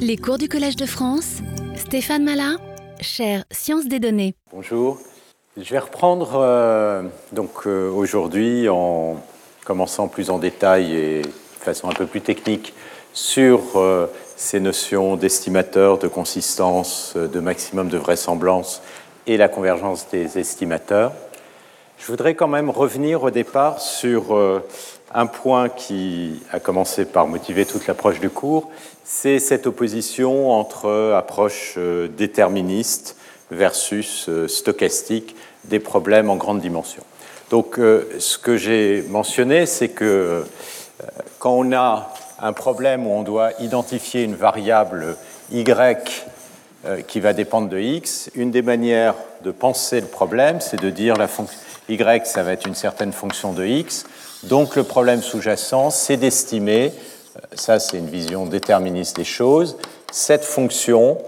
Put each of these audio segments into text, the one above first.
Les cours du Collège de France, Stéphane Malin, chaire Sciences des données. Bonjour. Je vais reprendre euh, donc euh, aujourd'hui en commençant plus en détail et de façon un peu plus technique sur euh, ces notions d'estimateur, de consistance, de maximum de vraisemblance et la convergence des estimateurs. Je voudrais quand même revenir au départ sur un point qui a commencé par motiver toute l'approche du cours, c'est cette opposition entre approche euh, déterministe versus euh, stochastique des problèmes en grande dimension. Donc euh, ce que j'ai mentionné, c'est que quand on a un problème où on doit identifier une variable y qui va dépendre de x, une des manières de penser le problème, c'est de dire la fonction y, ça va être une certaine fonction de x, donc le problème sous-jacent, c'est d'estimer, euh, ça c'est une vision déterministe des choses, cette fonction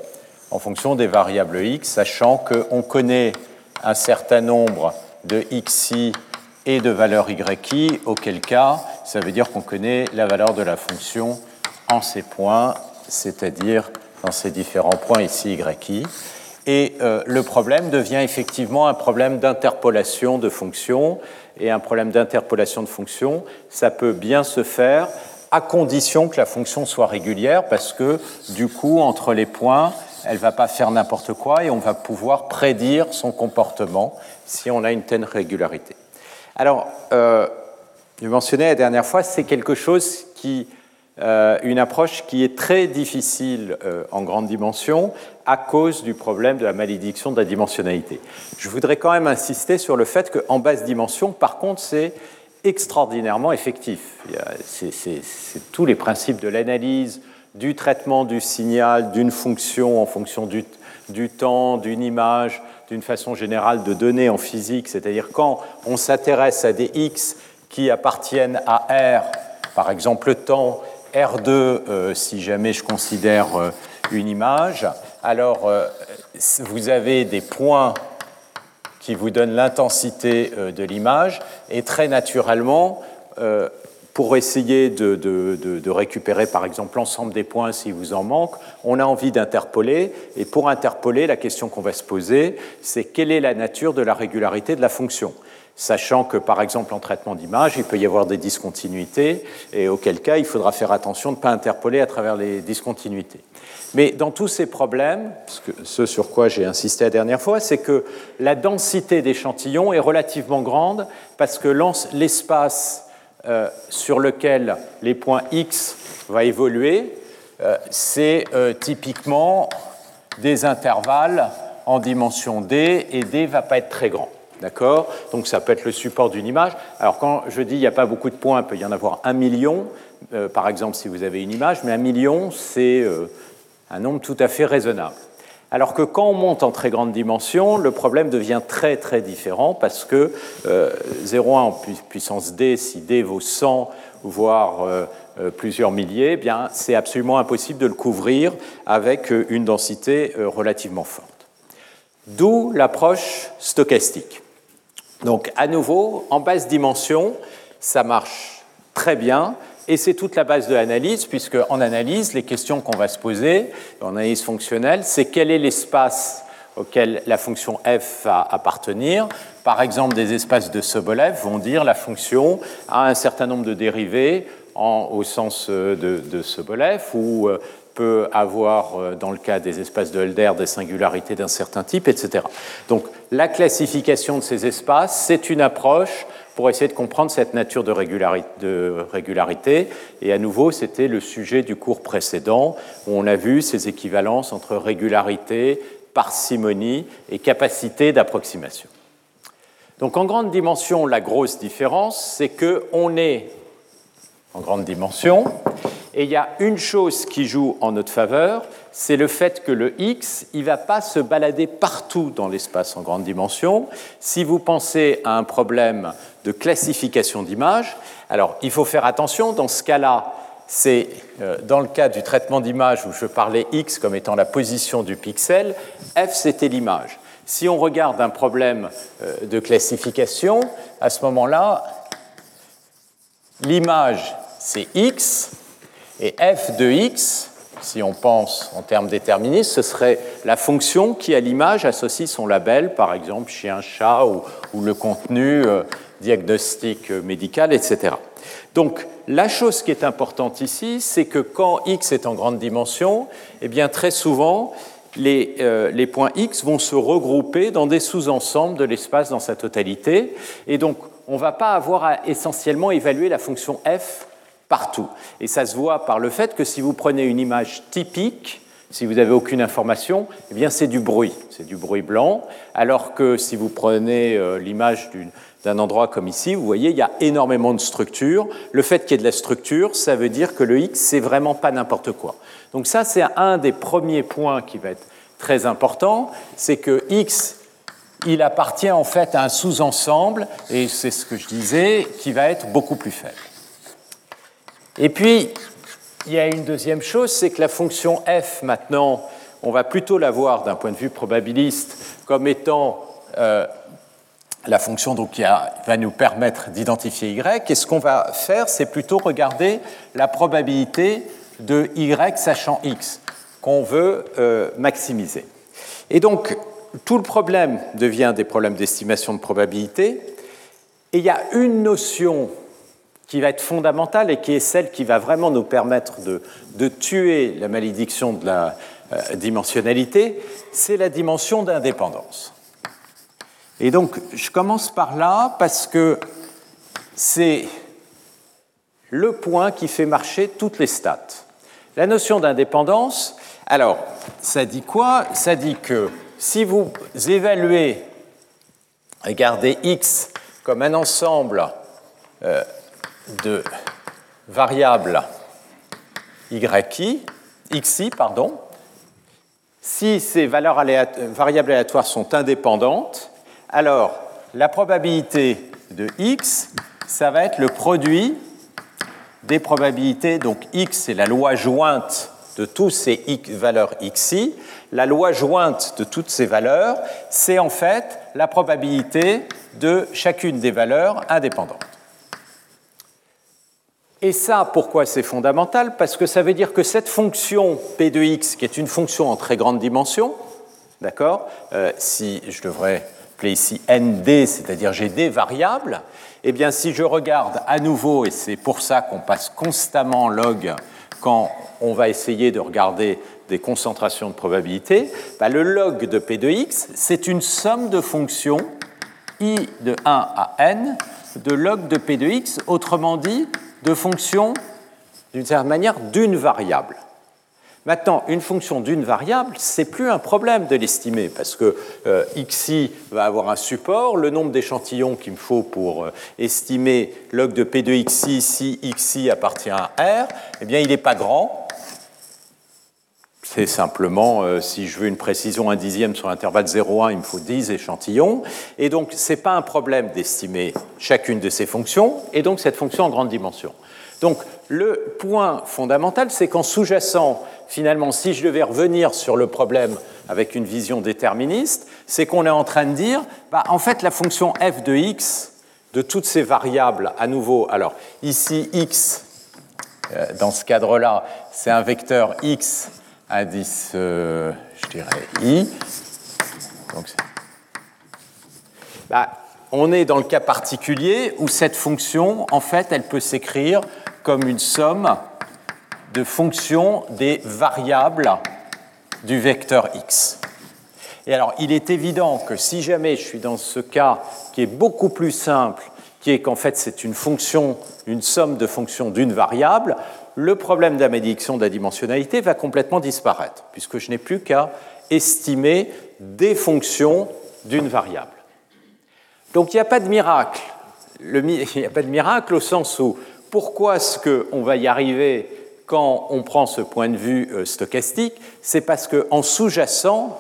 en fonction des variables x, sachant qu'on connaît un certain nombre de xi et de valeurs yi, auquel cas ça veut dire qu'on connaît la valeur de la fonction en ces points, c'est-à-dire dans ces différents points ici yi. Et euh, le problème devient effectivement un problème d'interpolation de fonctions et un problème d'interpolation de fonctions, ça peut bien se faire à condition que la fonction soit régulière, parce que du coup, entre les points, elle ne va pas faire n'importe quoi et on va pouvoir prédire son comportement si on a une telle régularité. Alors, euh, je mentionnais la dernière fois, c'est quelque chose qui euh, une approche qui est très difficile euh, en grande dimension à cause du problème de la malédiction de la dimensionnalité. Je voudrais quand même insister sur le fait qu'en basse dimension, par contre, c'est extraordinairement effectif. C'est tous les principes de l'analyse, du traitement du signal, d'une fonction en fonction du, du temps, d'une image, d'une façon générale de données en physique, c'est-à-dire quand on s'intéresse à des x qui appartiennent à R, par exemple le temps, R2 euh, si jamais je considère euh, une image. Alors, euh, vous avez des points qui vous donnent l'intensité de l'image et très naturellement, pour essayer de, récupérer par exemple l'ensemble des points s'il vous en manque, on a envie d'interpoler. Et pour interpoler, la question qu'on va se poser, c'est quelle est la nature de la régularité de la fonction sachant que par exemple en traitement d'image, il peut y avoir des discontinuités, et auquel cas il faudra faire attention de ne pas interpoler à travers les discontinuités. Mais dans tous ces problèmes, ce sur quoi j'ai insisté la dernière fois, c'est que la densité d'échantillons est relativement grande parce que l'espace euh, sur lequel les points X vont évoluer, euh, c'est euh, typiquement des intervalles en dimension D, et D va pas être très grand. D'accord? Donc ça peut être le support d'une image. Alors quand je dis il n'y a pas beaucoup de points, il peut y en avoir un million, par exemple si vous avez une image, mais un million, c'est un nombre tout à fait raisonnable. Alors que quand on monte en très grande dimension, le problème devient très très différent parce que euh, 0,1 en puissance d, si d vaut 100, voire euh, plusieurs milliers, eh c'est absolument impossible de le couvrir avec une densité relativement forte. D'où l'approche stochastique. Donc à nouveau, en basse dimension, ça marche très bien. Et c'est toute la base de l'analyse, puisque en analyse, les questions qu'on va se poser, en analyse fonctionnelle, c'est quel est l'espace auquel la fonction f va appartenir. Par exemple, des espaces de Sobolev vont dire la fonction a un certain nombre de dérivés au sens euh, de, Sobolev, ou euh, peut avoir, euh, dans le cas des espaces de Hölder, des singularités d'un certain type, etc. Donc la classification de ces espaces, c'est une approche pour essayer de comprendre cette nature de régularité. Et à nouveau, c'était le sujet du cours précédent, où on a vu ces équivalences entre régularité, parcimonie et capacité d'approximation. Donc en grande dimension, la grosse différence, c'est qu'on est en grande dimension, et il y a une chose qui joue en notre faveur, c'est le fait que le x, il ne va pas se balader partout dans l'espace en grande dimension. Si vous pensez à un problème de classification d'images, alors il faut faire attention, dans ce cas-là, c'est euh, dans le cas du traitement d'image où je parlais x comme étant la position du pixel, f c'était l'image. Si on regarde un problème euh, de classification, à ce moment-là, l'image c'est x, et f de x, si on pense en termes déterministes, ce serait la fonction qui, à l'image, associe son label, par exemple chien, chat, ou, le contenu euh, diagnostic euh, médical, etc. Donc, la chose qui est importante ici, c'est que quand x est en grande dimension, eh bien, très souvent, les, euh, les points x vont se regrouper dans des sous-ensembles de l'espace dans sa totalité. Et donc, on ne va pas avoir à essentiellement évaluer la fonction f partout. Et ça se voit par le fait que si vous prenez une image typique, si vous n'avez aucune information, eh bien c'est du bruit, c'est du bruit blanc, alors que si vous prenez euh, l'image d'un endroit comme ici, vous voyez, il y a énormément de structures. Le fait qu'il y ait de la structure, ça veut dire que le X, c'est vraiment pas n'importe quoi. Donc ça, c'est un des premiers points qui va être très important, c'est que X, il appartient en fait à un sous-ensemble, et c'est ce que je disais, qui va être beaucoup plus faible. Et puis, il y a une deuxième chose, c'est que la fonction f, maintenant, on va plutôt la voir d'un point de vue probabiliste comme étant euh, la fonction qui va nous permettre d'identifier y. Et ce qu'on va faire, c'est plutôt regarder la probabilité de y sachant x qu'on veut euh, maximiser. Et donc, tout le problème devient des problèmes d'estimation de probabilité. Et il y a une notion qui va être fondamentale et qui est celle qui va vraiment nous permettre de, tuer la malédiction de la euh, dimensionnalité, c'est la dimension d'indépendance. Et donc, je commence par là parce que c'est le point qui fait marcher toutes les stats. La notion d'indépendance, alors, ça dit quoi? Ça dit que si vous évaluez, regardez x comme un ensemble euh, de variables yi, xi, pardon, si ces valeurs variables aléatoires sont indépendantes, alors la probabilité de x, ça va être le produit des probabilités. Donc x, c'est la loi jointe de tous ces valeurs xi. La loi jointe de toutes ces valeurs, c'est en fait la probabilité de chacune des valeurs indépendantes. Et ça, pourquoi c'est fondamental? Parce que ça veut dire que cette fonction P de x, qui est une fonction en très grande dimension, d'accord euh, Si je devrais appeler ici nd, c'est-à-dire j'ai des variables, eh bien si je regarde à nouveau, et c'est pour ça qu'on passe constamment log quand on va essayer de regarder des concentrations de probabilité, bah, le log de P de x, c'est une somme de fonctions i de 1 à n de log de P de x, autrement dit, de fonction, d'une certaine manière, d'une variable. Maintenant, une fonction d'une variable, c'est plus un problème de l'estimer parce que euh, xi va avoir un support, le nombre d'échantillons qu'il me faut pour euh, estimer log de p de xi si xi appartient à R, eh bien, il n'est pas grand. C'est simplement, euh, si je veux une précision un dixième sur l'intervalle 0,1, il me faut 10 échantillons. Et donc, ce n'est pas un problème d'estimer chacune de ces fonctions, et donc cette fonction en grande dimension. Donc, le point fondamental, c'est qu'en sous-jacent, finalement, si je devais revenir sur le problème avec une vision déterministe, c'est qu'on est en train de dire, bah, en fait, la fonction f de x, de toutes ces variables, à nouveau, alors ici, x, euh, dans ce cadre-là, c'est un vecteur x indice, euh, je dirais, i. Bah, on est dans le cas particulier où cette fonction, en fait, elle peut s'écrire comme une somme de fonctions des variables du vecteur x. Et alors, il est évident que si jamais je suis dans ce cas qui est beaucoup plus simple, qui est qu'en fait c'est une fonction, une somme de fonctions d'une variable, le problème de la malédiction de la dimensionnalité va complètement disparaître, puisque je n'ai plus qu'à estimer des fonctions d'une variable. Donc il n'y a pas de miracle. il n'y a pas de miracle au sens où pourquoi est-ce qu'on va y arriver quand on prend ce point de vue euh, stochastique? C'est parce qu'en sous-jacent,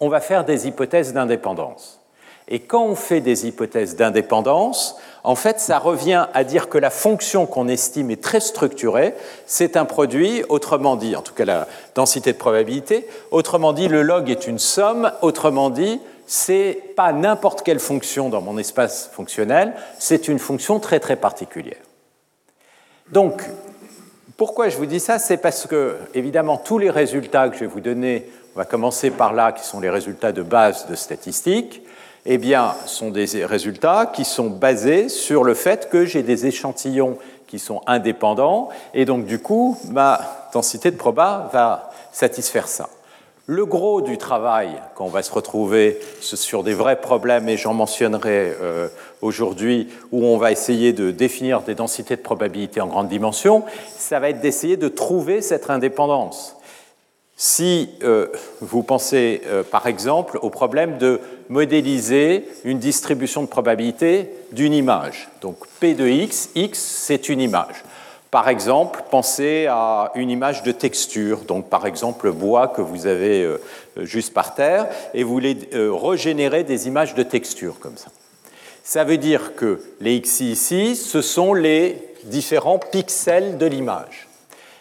on va faire des hypothèses d'indépendance. Et quand on fait des hypothèses d'indépendance, en fait, ça revient à dire que la fonction qu'on estime est très structurée, c'est un produit, autrement dit, en tout cas la densité de probabilité, autrement dit, le log est une somme, autrement dit, c'est pas n'importe quelle fonction dans mon espace fonctionnel, c'est une fonction très très particulière. Donc, Pourquoi je vous dis ça? C'est parce que, évidemment, tous les résultats que je vais vous donner, on va commencer par là, qui sont les résultats de base de statistiques, eh bien, sont des résultats qui sont basés sur le fait que j'ai des échantillons qui sont indépendants, et donc du coup, ma densité de proba va satisfaire ça. Le gros du travail, quand on va se retrouver sur des vrais problèmes, et j'en mentionnerai euh, aujourd'hui, où on va essayer de définir des densités de probabilité en grande dimension, ça va être d'essayer de trouver cette indépendance. Si euh, vous pensez euh, par exemple au problème de modéliser une distribution de probabilité d'une image, donc P de x, x c'est une image. Par exemple, pensez à une image de texture, donc par exemple le bois que vous avez euh, juste par terre, et vous voulez régénérer des images de texture comme ça. Ça veut dire que les xi ici, ce sont les différents pixels de l'image.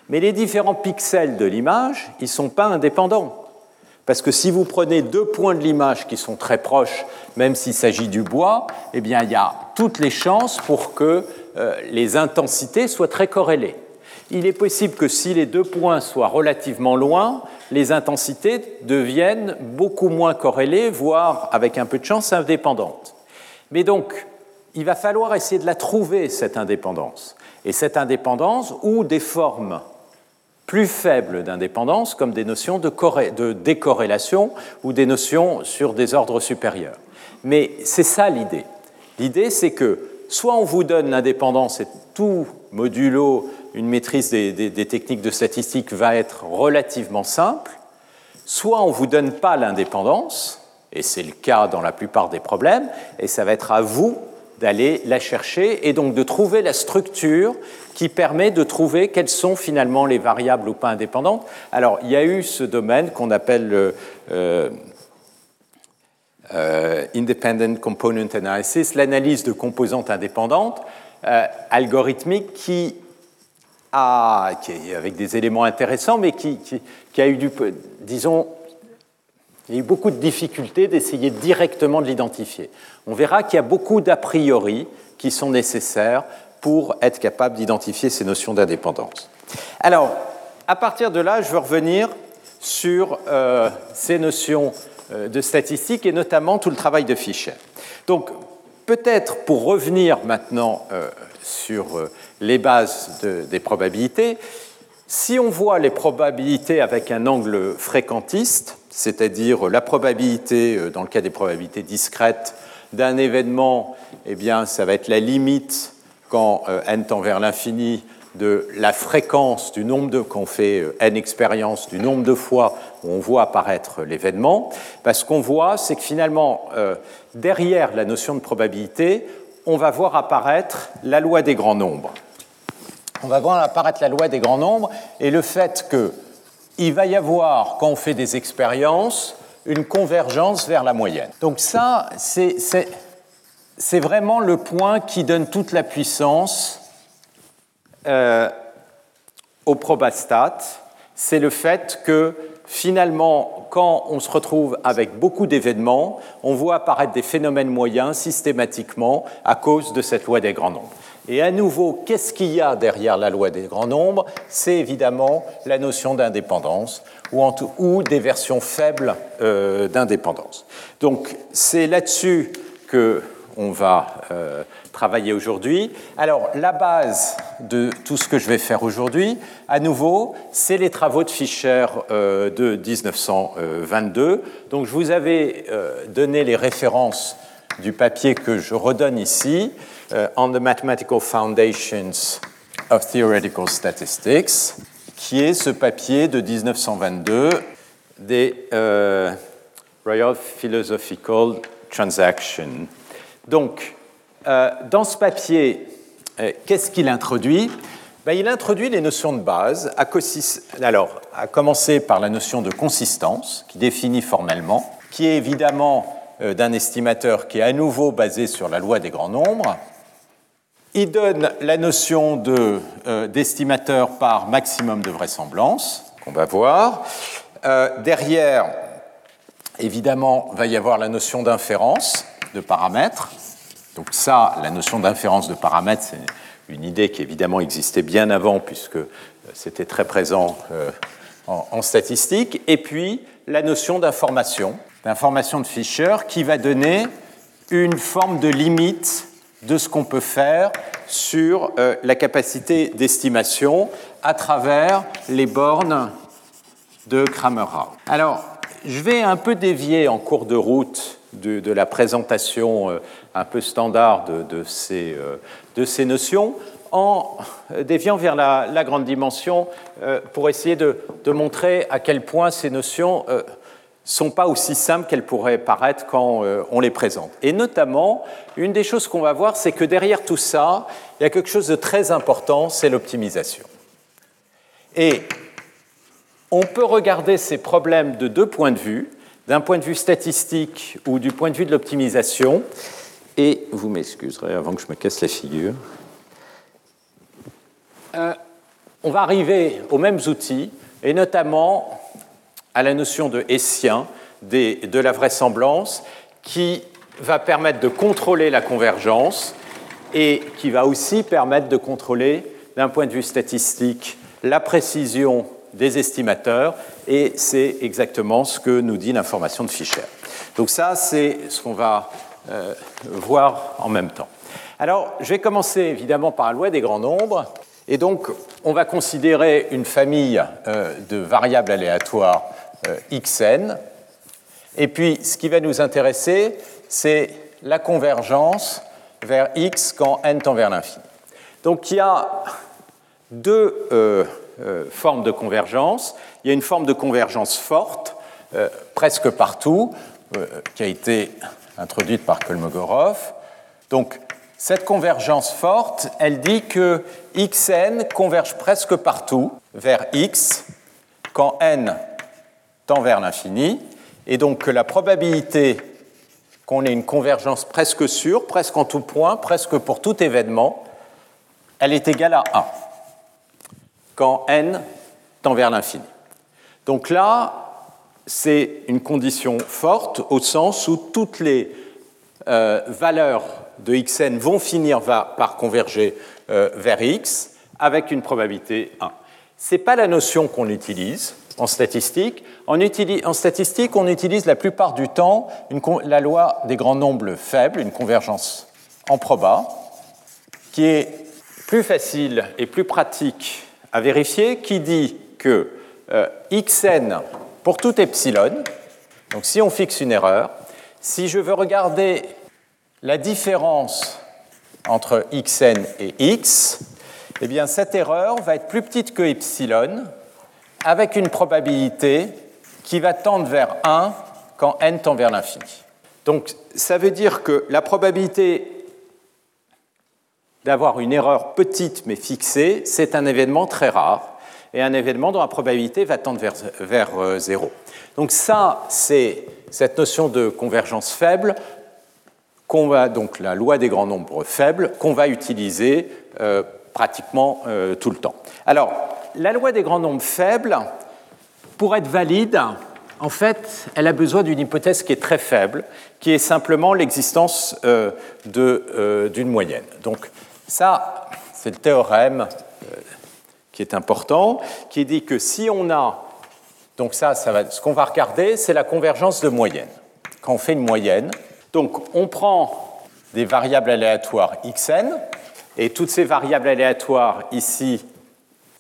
Mais les différents pixels de l'image, ils ne sont pas indépendants. Parce que si vous prenez deux points de l'image qui sont très proches, même s'il s'agit du bois, eh bien, il y a toutes les chances pour que euh, les intensités soient très corrélées. Il est possible que si les deux points soient relativement loin, les intensités deviennent beaucoup moins corrélées, voire avec un peu de chance indépendantes. Mais donc, il va falloir essayer de la trouver, cette indépendance. Et cette indépendance, ou des formes plus faibles d'indépendance, comme des notions de, décorrélation ou des notions sur des ordres supérieurs. Mais c'est ça l'idée. L'idée, c'est que soit on vous donne l'indépendance et tout modulo, une maîtrise des, des, techniques de statistique va être relativement simple, soit on ne vous donne pas l'indépendance, et c'est le cas dans la plupart des problèmes, et ça va être à vous d'aller la chercher et donc de trouver la structure qui permet de trouver quelles sont finalement les variables ou pas indépendantes. Alors, il y a eu ce domaine qu'on appelle le euh, euh, Independent Component Analysis, l'analyse de composantes indépendantes euh, algorithmique qui a, qui avec des éléments intéressants, mais qui, qui a eu du, disons, il y a eu beaucoup de difficultés d'essayer directement de l'identifier. On verra qu'il y a beaucoup d'a priori qui sont nécessaires pour être capable d'identifier ces notions d'indépendance. Alors, à partir de là, je veux revenir sur euh, ces notions euh, de statistique et notamment tout le travail de Fischer. Donc, peut-être pour revenir maintenant euh, sur les bases des probabilités, si on voit les probabilités avec un angle fréquentiste, c'est-à-dire la probabilité, dans le cas des probabilités discrètes, d'un événement, eh bien, ça va être la limite quand euh, n tend vers l'infini de la fréquence du nombre de, qu'on fait euh, n expériences, du nombre de fois où on voit apparaître l'événement. Parce qu'on voit, c'est que finalement, derrière la notion de probabilité, on va voir apparaître la loi des grands nombres on va voir apparaître la loi des grands nombres et le fait qu'il va y avoir, quand on fait des expériences, une convergence vers la moyenne. Donc ça, c'est vraiment le point qui donne toute la puissance euh, au probastat. C'est le fait que finalement, quand on se retrouve avec beaucoup d'événements, on voit apparaître des phénomènes moyens systématiquement à cause de cette loi des grands nombres. Et à nouveau, qu'est-ce qu'il y a derrière la loi des grands nombres? C'est évidemment la notion d'indépendance ou, ou, des versions faibles euh, d'indépendance. Donc c'est là-dessus que on va euh, travailler aujourd'hui. Alors la base de tout ce que je vais faire aujourd'hui, à nouveau, c'est les travaux de Fischer euh, de 1922. Donc je vous avais donné les références du papier que je redonne ici. On the Mathematical Foundations of Theoretical Statistics, qui est ce papier de 1922 des euh, Royal Philosophical Transactions. Donc, euh, dans ce papier, euh, qu'est-ce qu'il introduit? Ben, Il introduit les notions de base, alors, à commencer par la notion de consistance, qui définit formellement, qui est évidemment d'un estimateur qui est à nouveau basé sur la loi des grands nombres, il donne la notion euh, d'estimateur par maximum de vraisemblance, qu'on va voir. Euh, derrière, évidemment, va y avoir la notion d'inférence de paramètres. Donc ça, la notion d'inférence de paramètres, c'est une idée qui évidemment existait bien avant, puisque c'était très présent en, en, statistique. Et puis la notion d'information, d'information de Fischer, qui va donner une forme de limite de ce qu'on peut faire sur la capacité d'estimation à travers les bornes de Kramer-Rao. Alors, je vais un peu dévier en cours de route de, la présentation euh, un peu standard de, ces, euh, de ces, notions en déviant vers la, grande dimension euh, pour essayer de, montrer à quel point ces notions sont pas aussi simples qu'elles pourraient paraître quand on les présente. Et notamment, une des choses qu'on va voir, c'est que derrière tout ça, il y a quelque chose de très important, c'est l'optimisation. Et on peut regarder ces problèmes de deux points de vue, d'un point de vue statistique ou du point de vue de l'optimisation. Et vous m'excuserez avant que je me casse la figure. Euh, on va arriver aux mêmes outils, et notamment à la notion de Hessien, de la vraisemblance, qui va permettre de contrôler la convergence et qui va aussi permettre de contrôler, d'un point de vue statistique, la précision des estimateurs, et c'est exactement ce que nous dit l'information de Fischer. Donc ça, c'est ce qu'on va euh, voir en même temps. Alors, je vais commencer évidemment par la loi des grands nombres, et donc on va considérer une famille euh, de variables aléatoires xn, et puis ce qui va nous intéresser, c'est la convergence vers x quand n tend vers l'infini. Donc il y a deux euh, forme de convergence. Il y a une forme de convergence forte, euh, presque partout, euh, qui a été introduite par Kolmogorov. Donc, cette convergence forte, elle dit que xn converge presque partout vers x quand n tend vers l'infini, et donc que la probabilité qu'on ait une convergence presque sûre, presque en tout point, presque pour tout événement, elle est égale à 1 quand n tend vers l'infini. Donc là, c'est une condition forte au sens où toutes les euh, valeurs de xn vont finir par converger euh, vers x avec une probabilité 1. Ce n'est pas la notion qu'on utilise en statistique. En, statistique, on utilise la plupart du temps la loi des grands nombres faibles, une convergence en proba, qui est plus facile et plus pratique à vérifier qui dit que euh, xn pour tout epsilon, donc si on fixe une erreur, si je veux regarder la différence entre xn et x, eh bien cette erreur va être plus petite que epsilon avec une probabilité qui va tendre vers 1 quand n tend vers l'infini. Donc ça veut dire que la probabilité d'avoir une erreur petite mais fixée, c'est un événement très rare et un événement dont la probabilité va tendre vers, vers euh, zéro. Donc ça, c'est cette notion de convergence faible donc la loi des grands nombres faibles qu'on va utiliser euh, pratiquement euh, tout le temps. Alors, la loi des grands nombres faibles, pour être valide, en fait, elle a besoin d'une hypothèse qui est très faible, qui est simplement l'existence d'une moyenne. Donc, ça, c'est le théorème euh, qui est important, qui dit que si on a, donc ça, ce qu'on va regarder, c'est la convergence de moyenne. Quand on fait une moyenne, donc on prend des variables aléatoires xn, et toutes ces variables aléatoires ici,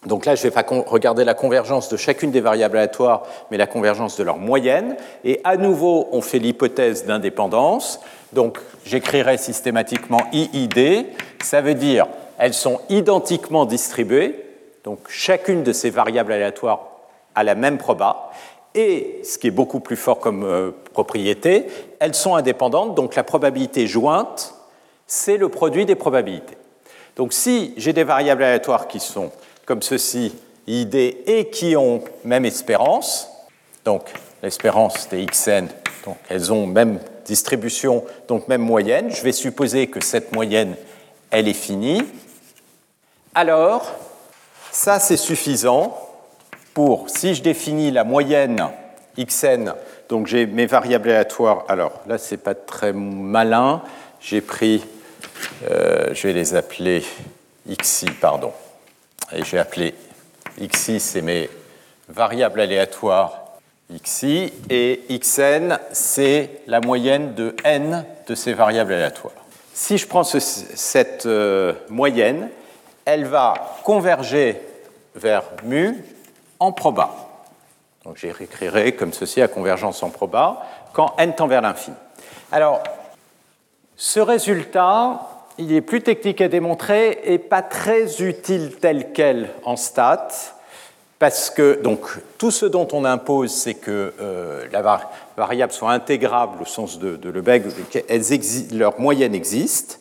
donc là je ne vais pas regarder la convergence de chacune des variables aléatoires, mais la convergence de leur moyenne, et à nouveau on fait l'hypothèse d'indépendance, donc j'écrirai systématiquement IID, ça veut dire elles sont identiquement distribuées, donc chacune de ces variables aléatoires a la même proba, et ce qui est beaucoup plus fort comme euh, propriété, elles sont indépendantes, donc la probabilité jointe, c'est le produit des probabilités. Donc si j'ai des variables aléatoires qui sont comme ceci, ID, et qui ont même espérance, donc l'espérance des xn, donc elles ont même distribution, donc même moyenne, je vais supposer que cette moyenne, elle est finie, alors ça c'est suffisant pour, si je définis la moyenne xn, donc j'ai mes variables aléatoires, alors là c'est pas très malin, j'ai pris, euh, je vais les appeler xi, pardon, et j'ai appelé xi, c'est mes variables aléatoires xi, et xn, c'est la moyenne de n de ces variables aléatoires. Si je prends cette euh, moyenne, elle va converger vers mu en proba. Donc j'écrirai comme ceci à convergence en proba quand n tend vers l'infini. Alors, ce résultat, il est plus technique à démontrer et pas très utile tel quel en stats, parce que donc, tout ce dont on impose, c'est que euh, la variable soit intégrable au sens de, de Lebesgue, leur moyenne existe,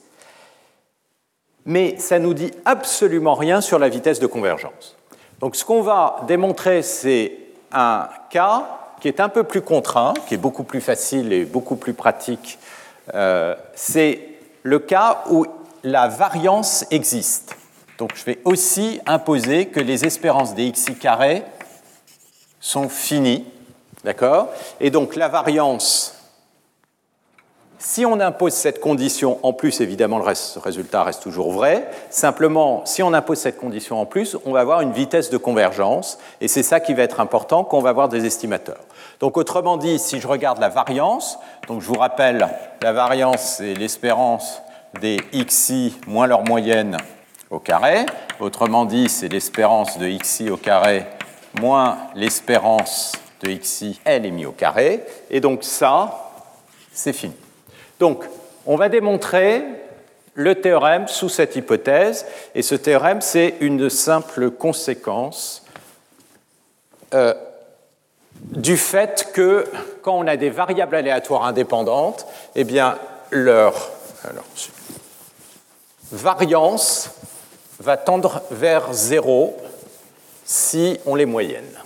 mais ça nous dit absolument rien sur la vitesse de convergence. Donc ce qu'on va démontrer, c'est un cas qui est un peu plus contraint, qui est beaucoup plus facile et beaucoup plus pratique. Euh, c'est le cas où la variance existe. Donc je vais aussi imposer que les espérances des xi carrés sont finies. D'accord? Et donc la variance, si on impose cette condition en plus, évidemment le résultat reste toujours vrai. Simplement, si on impose cette condition en plus, on va avoir une vitesse de convergence. Et c'est ça qui va être important quand on va avoir des estimateurs. Donc autrement dit, si je regarde la variance, donc je vous rappelle, la variance c'est l'espérance des xi moins leur moyenne au carré. Autrement dit, c'est l'espérance de xi au carré moins l'espérance de xi, elle est mise au carré. Et donc ça, c'est fini. Donc, on va démontrer le théorème sous cette hypothèse, et ce théorème, c'est une simple conséquence euh, du fait que quand on a des variables aléatoires indépendantes, eh bien, leur variance va tendre vers zéro si on les moyenne.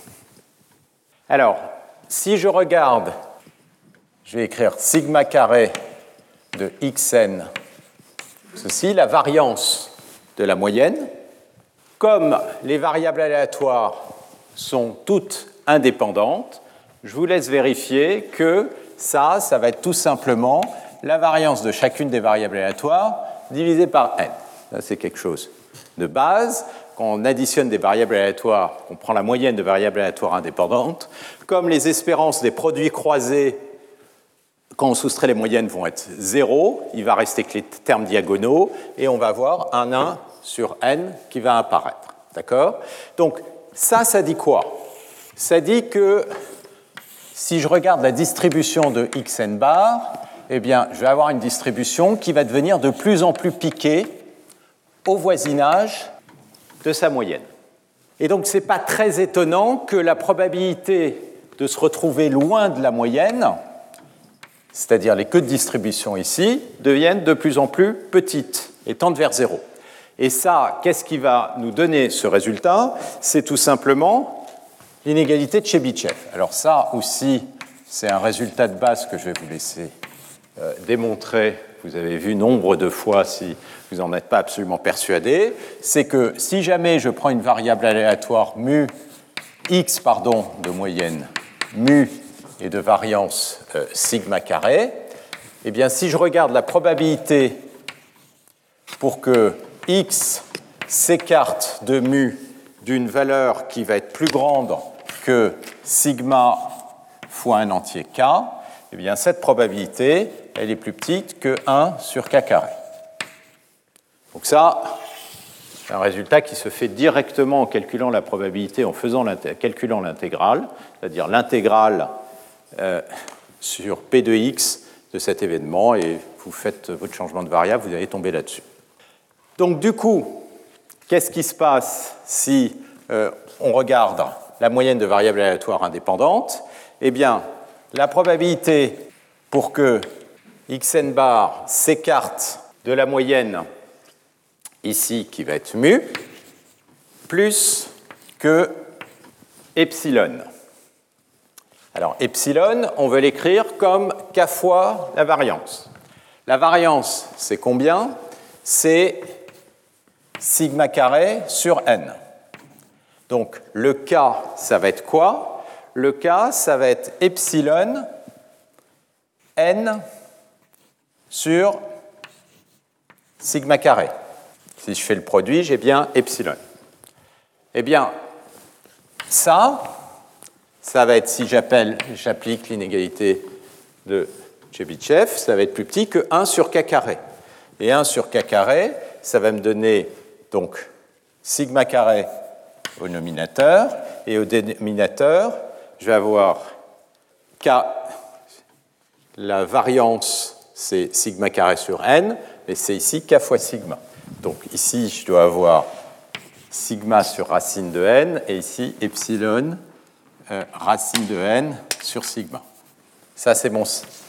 Alors, si je regarde, je vais écrire sigma carré de xn, ceci, la variance de la moyenne. Comme les variables aléatoires sont toutes indépendantes, je vous laisse vérifier que ça, ça va être tout simplement la variance de chacune des variables aléatoires divisée par n. Ça, c'est quelque chose de base. Quand on additionne des variables aléatoires, on prend la moyenne de variables aléatoires indépendantes. Comme les espérances des produits croisés, quand on soustrait les moyennes, vont être zéro, il va rester que les termes diagonaux, et on va avoir un 1 sur n qui va apparaître. D'accord? Donc, ça, ça dit quoi? Ça dit que si je regarde la distribution de xn bar, eh bien, je vais avoir une distribution qui va devenir de plus en plus piquée au voisinage de sa moyenne. Et donc, ce n'est pas très étonnant que la probabilité de se retrouver loin de la moyenne, c'est-à-dire les queues de distribution ici, deviennent de plus en plus petites et tendent vers zéro. Et ça, qu'est-ce qui va nous donner ce résultat? C'est tout simplement l'inégalité de Chebyshev. Alors ça aussi, c'est un résultat de base que je vais vous laisser euh, démontrer. Vous avez vu nombre de fois si vous n'en êtes pas absolument persuadé. C'est que si jamais je prends une variable aléatoire mu x pardon, de moyenne mu et de variance euh, sigma carré, eh bien si je regarde la probabilité pour que x s'écarte de mu d'une valeur qui va être plus grande que sigma fois un entier k, eh bien cette probabilité, elle est plus petite que 1 sur k carré. Donc ça, c'est un résultat qui se fait directement en calculant la probabilité, en faisant calculant l'intégrale, c'est-à-dire l'intégrale euh, sur P de x de cet événement, et vous faites votre changement de variable, vous allez tomber là-dessus. Donc du coup, qu'est-ce qui se passe si euh, on regarde la moyenne de variables aléatoires indépendantes Eh bien, la probabilité pour que xn bar s'écarte de la moyenne ici qui va être mu, plus que epsilon. Alors epsilon, on veut l'écrire comme k fois la variance. La variance, c'est combien? C'est sigma carré sur n. Donc le k, ça va être quoi? Le k, ça va être epsilon n sur sigma carré. Si je fais le produit, j'ai bien epsilon. Eh bien, Ça, ça va être, si j'applique l'inégalité de Chebyshev, ça va être plus petit que 1 sur k carré. Et 1 sur k carré, ça va me donner donc sigma carré au nominateur, et au dénominateur, je vais avoir k, la variance c'est sigma carré sur n, mais c'est ici k fois sigma. Donc ici, je dois avoir sigma sur racine de n, et ici epsilon euh, racine de n sur sigma. Ça, c'est bon.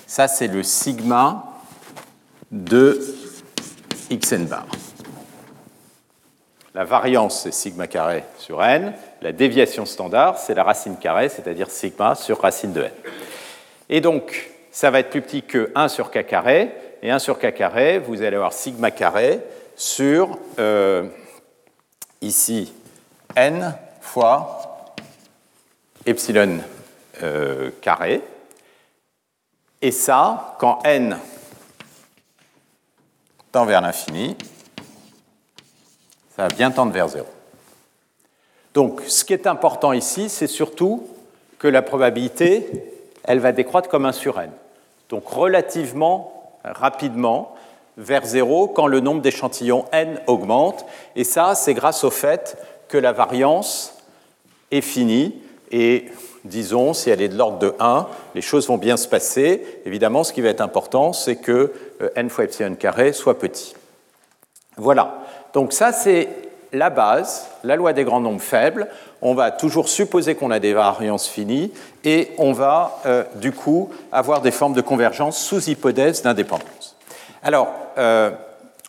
Ça, c'est le sigma de xn bar. La variance, c'est sigma carré sur n. La déviation standard, c'est la racine carrée, c'est-à-dire sigma sur racine de n. Et donc, ça va être plus petit que 1 sur k carré. Et 1 sur k carré, vous allez avoir sigma carré sur, euh, ici, n fois epsilon euh, carré. Et ça, quand n tend vers l'infini, ça va bien tendre vers 0. Donc, ce qui est important ici, c'est surtout que la probabilité, elle va décroître comme 1 sur n. Donc, relativement rapidement vers 0 quand le nombre d'échantillons n augmente. Et ça, c'est grâce au fait que la variance est finie. Et disons, si elle est de l'ordre de 1, les choses vont bien se passer. Évidemment, ce qui va être important, c'est que euh, n fois epsilon carré soit petit. Voilà. Donc ça, c'est la base, la loi des grands nombres faibles. On va toujours supposer qu'on a des variances finies et on va euh, du coup avoir des formes de convergence sous hypothèse d'indépendance. Alors, euh,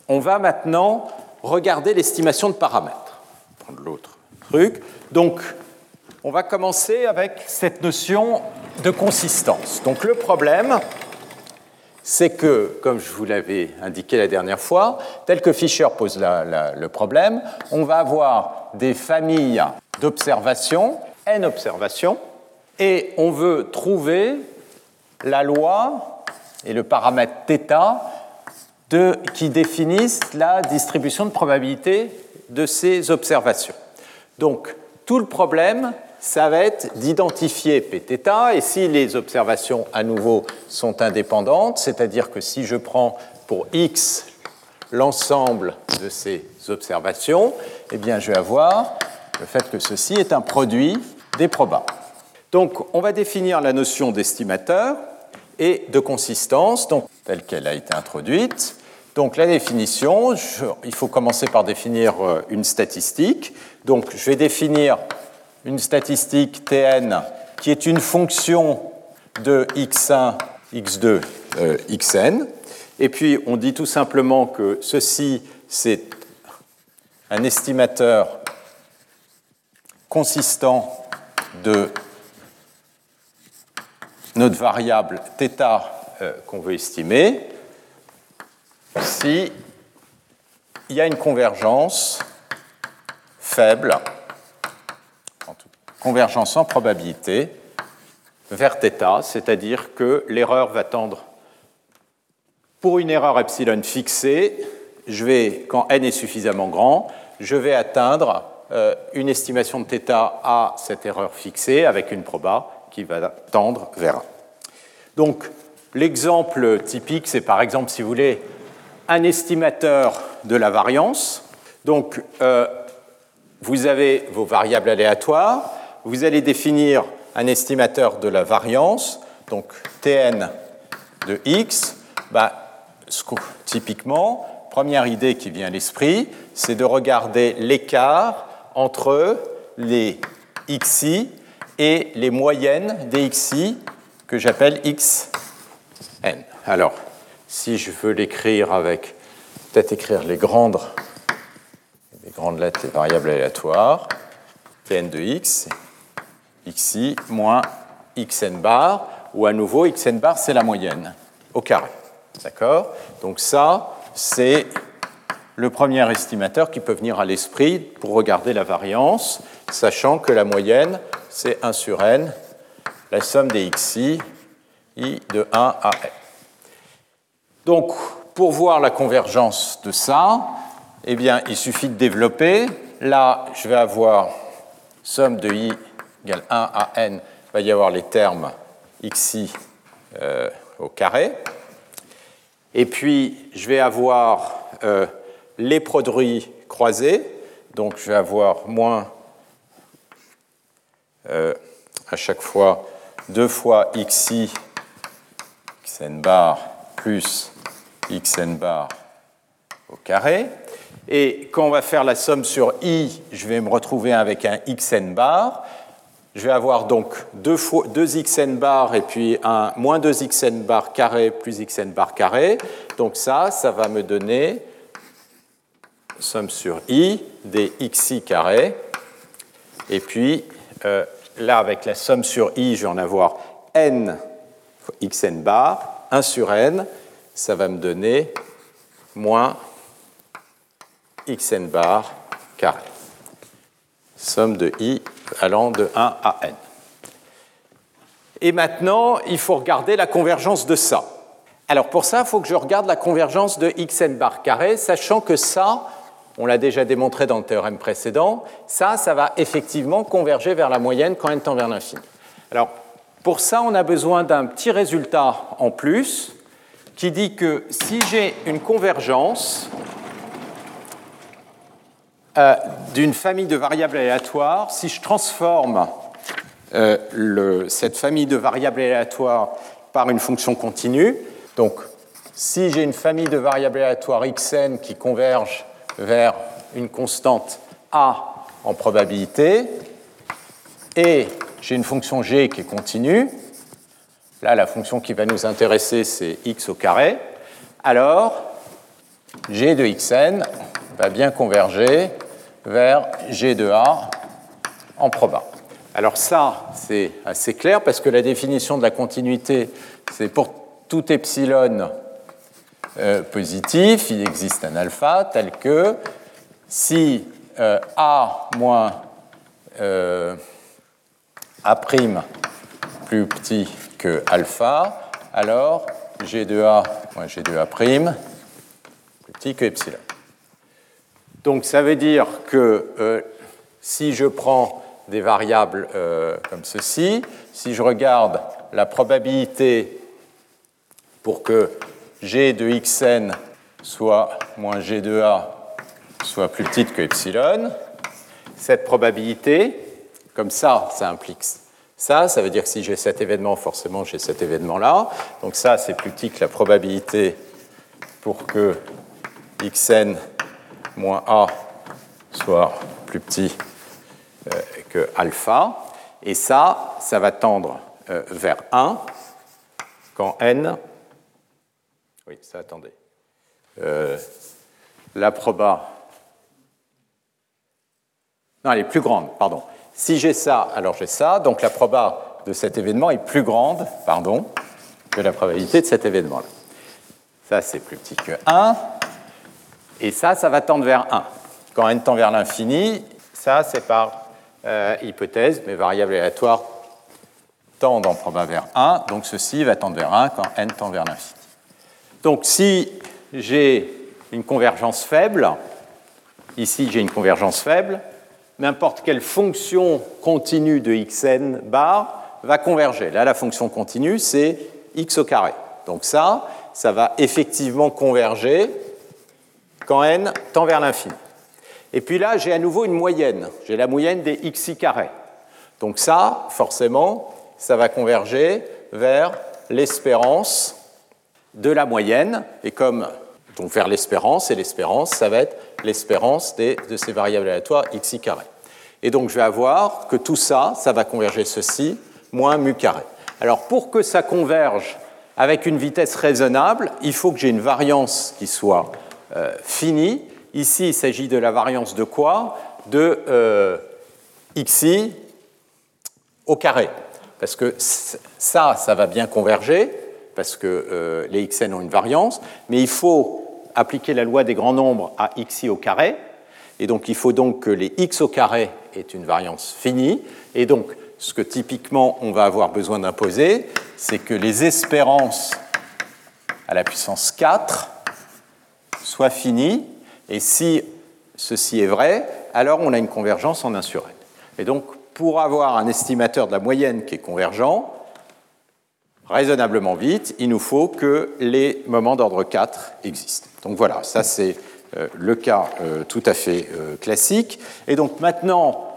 on va maintenant regarder l'estimation de paramètres. Prendre l'autre truc. Donc, on va commencer avec cette notion de consistance. Donc, le problème, c'est que, comme je vous l'avais indiqué la dernière fois, tel que Fischer pose le problème, on va avoir des familles d'observations, n observations, et on veut trouver la loi et le paramètre θ qui définissent la distribution de probabilité de ces observations. Donc, tout le problème, ça va être d'identifier Pθ, et si les observations à nouveau sont indépendantes, c'est-à-dire que si je prends pour x l'ensemble de ces observations, eh bien je vais avoir le fait que ceci est un produit des probas. Donc on va définir la notion d'estimateur et de consistance, donc, telle qu'elle a été introduite. Donc la définition, il faut commencer par définir euh, une statistique. Donc je vais définir une statistique Tn qui est une fonction de x1, x2, euh, xn. Et puis on dit tout simplement que ceci, c'est un estimateur consistant de notre variable θ euh, qu'on veut estimer si il y a une convergence faible convergence en probabilité vers θ, c'est-à-dire que l'erreur va tendre pour une erreur epsilon fixée, je vais, quand n est suffisamment grand, je vais atteindre euh, une estimation de θ à cette erreur fixée avec une proba qui va tendre vers 1. Donc, l'exemple typique, c'est par exemple, si vous voulez, un estimateur de la variance. Donc, euh, vous avez vos variables aléatoires, vous allez définir un estimateur de la variance, donc Tn de x, bah, typiquement, première idée qui vient à l'esprit, c'est de regarder l'écart entre les xi et les moyennes des xi que j'appelle xn. Alors, si je veux l'écrire avec, peut-être écrire les grandes, lettres, les variables aléatoires, Tn de x, xi moins xn bar, ou à nouveau, xn bar, c'est la moyenne, au carré. D'accord? Donc ça, c'est le premier estimateur qui peut venir à l'esprit pour regarder la variance, sachant que la moyenne, c'est 1 sur n, la somme des xi, i de 1 à n. Donc, pour voir la convergence de ça, eh bien, il suffit de développer. Là, je vais avoir somme de i égale 1 à n, il va y avoir les termes xi euh, au carré. Et puis, je vais avoir euh, les produits croisés. Donc, je vais avoir moins euh, à chaque fois 2 fois xi xn bar plus xn bar au carré. Et quand on va faire la somme sur i, je vais me retrouver avec un xn bar. Je vais avoir donc 2, fois, 2 xn bar et puis un moins 2 xn bar carré plus xn bar carré. Donc ça, ça va me donner somme sur i des xi carré. Et puis euh, là, avec la somme sur i, je vais en avoir n xn bar, 1 sur n, ça va me donner moins xn bar carré. Somme de i allant de 1 à n. Et maintenant, il faut regarder la convergence de ça. Alors pour ça, il faut que je regarde la convergence de xn bar carré, sachant que ça, on l'a déjà démontré dans le théorème précédent, ça, ça va effectivement converger vers la moyenne quand n tend vers l'infini. Alors pour ça, on a besoin d'un petit résultat en plus qui dit que si j'ai une convergence euh, d'une famille de variables aléatoires, si je transforme euh, cette famille de variables aléatoires par une fonction continue, donc si j'ai une famille de variables aléatoires xn qui convergent vers une constante a en probabilité, et j'ai une fonction g qui est continue, là la fonction qui va nous intéresser c'est x au carré, alors g de xn va bien converger vers G de A en proba. Alors ça, c'est assez clair parce que la définition de la continuité, c'est pour tout epsilon euh, positif, il existe un alpha tel que si euh, A moins euh, A' plus petit que alpha, alors G de A moins G de A' plus petit que epsilon. Donc ça veut dire que euh, si je prends des variables euh, comme ceci, si je regarde la probabilité pour que g de xn soit moins g de a soit plus petite que epsilon, cette probabilité, comme ça, ça implique ça, ça veut dire que si j'ai cet événement, forcément j'ai cet événement-là. Donc ça, c'est plus petit que la probabilité pour que xn moins A soit plus petit euh, que alpha. Et ça, ça va tendre euh, vers 1 quand n. Oui, ça, attendez. Euh, la proba. Non, elle est plus grande, pardon. Si j'ai ça, alors j'ai ça. Donc la proba de cet événement est plus grande, pardon, que la probabilité de cet événement-là. Ça, c'est plus petit que 1. Et ça, ça va tendre vers 1. Quand n tend vers l'infini, ça, c'est par euh, hypothèse, mais variable aléatoire tendent en proba vers 1, donc ceci va tendre vers 1 quand n tend vers l'infini. Donc si j'ai une convergence faible, ici j'ai une convergence faible, n'importe quelle fonction continue de xn bar va converger. Là, la fonction continue, c'est x au carré. Donc ça, ça va effectivement converger quand n tend vers l'infini. Et puis là, j'ai à nouveau une moyenne. J'ai la moyenne des xi carrés. Donc ça, forcément, ça va converger vers l'espérance de la moyenne. Et comme donc vers l'espérance, et l'espérance, ça va être l'espérance de ces variables aléatoires xi carré. Et donc je vais avoir que tout ça, ça va converger ceci, moins mu carré. Alors pour que ça converge avec une vitesse raisonnable, il faut que j'ai une variance qui soit fini. Ici, il s'agit de la variance de quoi De euh, xi au carré. Parce que ça, ça va bien converger, parce que euh, les xn ont une variance, mais il faut appliquer la loi des grands nombres à xi au carré, et donc il faut donc que les x au carré aient une variance finie, et donc ce que typiquement on va avoir besoin d'imposer, c'est que les espérances à la puissance 4 soit fini, et si ceci est vrai, alors on a une convergence en 1 sur n. Et donc, pour avoir un estimateur de la moyenne qui est convergent, raisonnablement vite, il nous faut que les moments d'ordre 4 existent. Donc voilà, ça c'est euh, le cas euh, tout à fait euh, classique. Et donc maintenant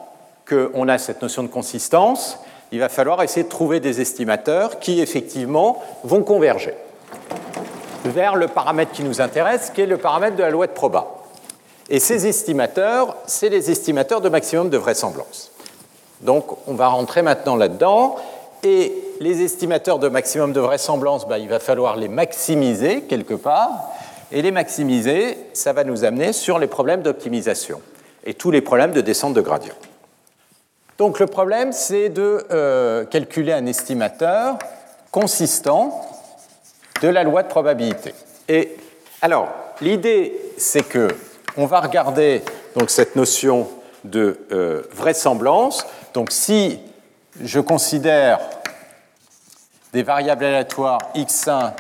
qu'on a cette notion de consistance, il va falloir essayer de trouver des estimateurs qui effectivement vont converger vers le paramètre qui nous intéresse, qui est le paramètre de la loi de proba. Et ces estimateurs, c'est les estimateurs de maximum de vraisemblance. Donc on va rentrer maintenant là-dedans. Et les estimateurs de maximum de vraisemblance, ben, il va falloir les maximiser quelque part. Et les maximiser, ça va nous amener sur les problèmes d'optimisation et tous les problèmes de descente de gradient. Donc le problème, c'est de euh, calculer un estimateur consistant de la loi de probabilité. Et alors, l'idée, c'est que on va regarder donc cette notion de euh, vraisemblance. Donc si je considère des variables aléatoires x1,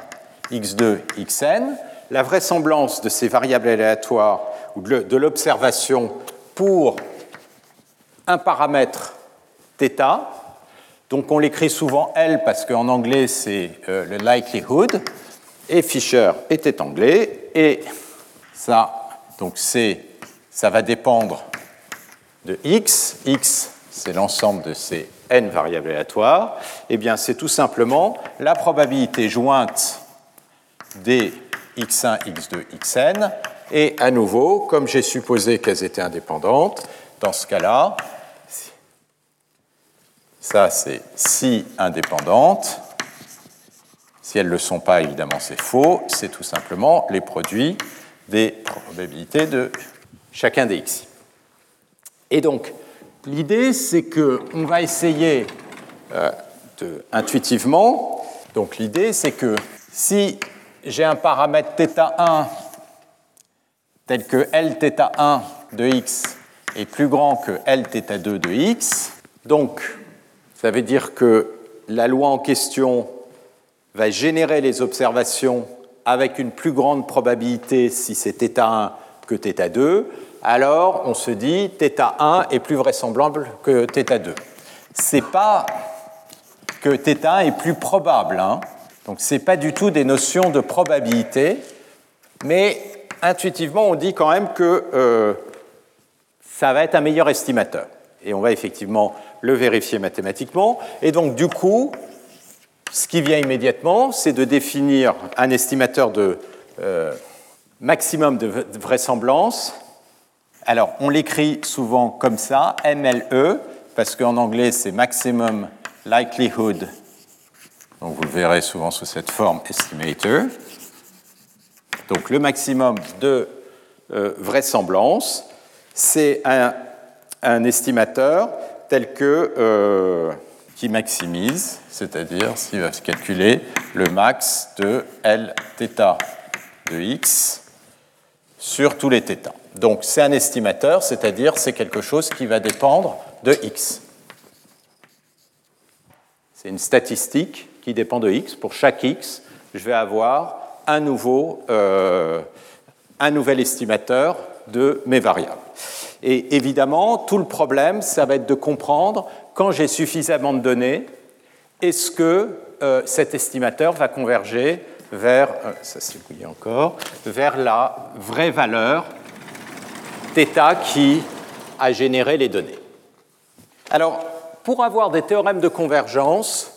x2, xn, la vraisemblance de ces variables aléatoires ou de l'observation pour un paramètre θ, donc on l'écrit souvent L parce qu'en anglais c'est euh, le likelihood, et Fisher était anglais, et ça, donc c'est, ça va dépendre de x, x c'est l'ensemble de ces n variables aléatoires, eh bien c'est tout simplement la probabilité jointe des x1, x2, xn. Et à nouveau, comme j'ai supposé qu'elles étaient indépendantes, dans ce cas-là, ça c'est si indépendante. Si elles ne le sont pas, évidemment, c'est faux. C'est tout simplement les produits des probabilités de chacun des x. Et donc, l'idée, c'est qu'on va essayer euh, de, intuitivement, donc l'idée, c'est que si j'ai un paramètre θ1 tel que Lθ1 de x est plus grand que Lθ2 de x, donc ça veut dire que la loi en question va générer les observations avec une plus grande probabilité si c'est θ1 que θ2, alors on se dit θ1 est plus vraisemblable que θ2. C'est pas que θ1 est plus probable. Hein. Donc ce n'est pas du tout des notions de probabilité, mais intuitivement on dit quand même que euh, ça va être un meilleur estimateur. Et on va effectivement le vérifier mathématiquement. Et donc du coup, ce qui vient immédiatement, c'est de définir un estimateur de euh, maximum de vraisemblance. Alors on l'écrit souvent comme ça, MLE, parce qu'en anglais c'est Maximum Likelihood donc vous le verrez souvent sous cette forme estimator. Donc le maximum de euh, vraisemblance, c'est un, estimateur tel que euh, qui maximise, c'est-à-dire s'il va calculer le max de L θ de x sur tous les θ. Donc c'est un estimateur, c'est-à-dire c'est quelque chose qui va dépendre de x. C'est une statistique qui dépend de x. Pour chaque x, je vais avoir un, nouveau, euh, un nouvel estimateur de mes variables. Et évidemment, tout le problème, ça va être de comprendre, quand j'ai suffisamment de données, est-ce que euh, cet estimateur va converger vers, euh, ça encore, vers la vraie valeur θ qui a généré les données. Alors, pour avoir des théorèmes de convergence,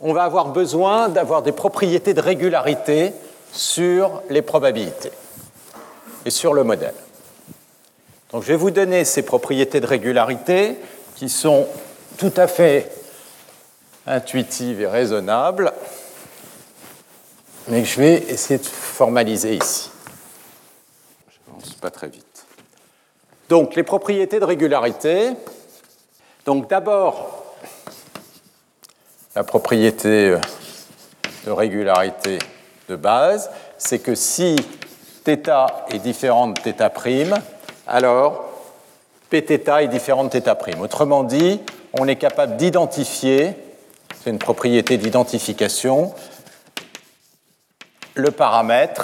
on va avoir besoin d'avoir des propriétés de régularité sur les probabilités et sur le modèle. Donc je vais vous donner ces propriétés de régularité qui sont tout à fait intuitives et raisonnables, mais que je vais essayer de formaliser ici. Je n'avance pas très vite. Donc les propriétés de régularité. Donc d'abord, la propriété euh, de régularité de base, c'est que si θ est différent de θ', alors Pθ est différent de θ'. Autrement dit, on est capable d'identifier, c'est une propriété d'identification, le paramètre.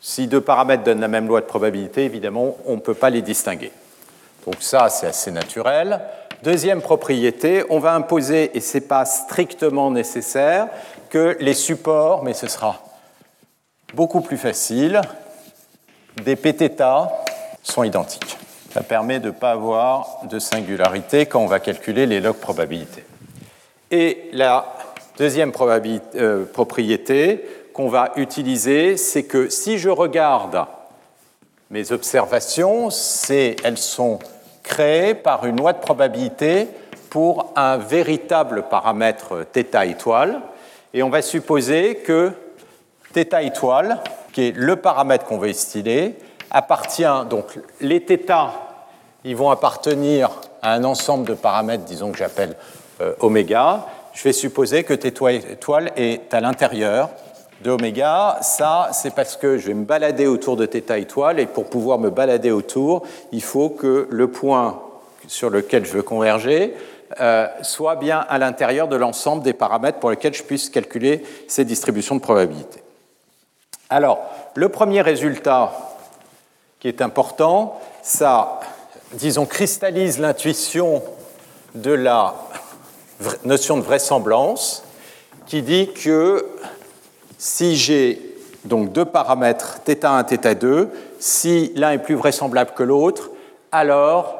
Si deux paramètres donnent la même loi de probabilité, évidemment, on ne peut pas les distinguer. Donc ça, c'est assez naturel. Deuxième propriété, on va imposer, et ce n'est pas strictement nécessaire, que les supports, mais ce sera beaucoup plus facile, des pθ sont identiques. Ça permet de ne pas avoir de singularité quand on va calculer les log probabilités. Et la deuxième euh, propriété qu'on va utiliser, c'est que si je regarde mes observations, elles sont créées par une loi de probabilité pour un véritable paramètre θ étoile. Et on va supposer que θ étoile, qui est le paramètre qu'on veut estimer, appartient, donc les θ, ils vont appartenir à un ensemble de paramètres, disons que j'appelle euh, oméga. Je vais supposer que θ étoile est à l'intérieur de oméga. Ça, c'est parce que je vais me balader autour de θ étoile, et pour pouvoir me balader autour, il faut que le point sur lequel je veux converger euh, soit bien à l'intérieur de l'ensemble des paramètres pour lesquels je puisse calculer ces distributions de probabilité. Alors, le premier résultat qui est important, ça, disons, cristallise l'intuition de la notion de vraisemblance qui dit que si j'ai donc deux paramètres, θ1, θ2, si l'un est plus vraisemblable que l'autre, alors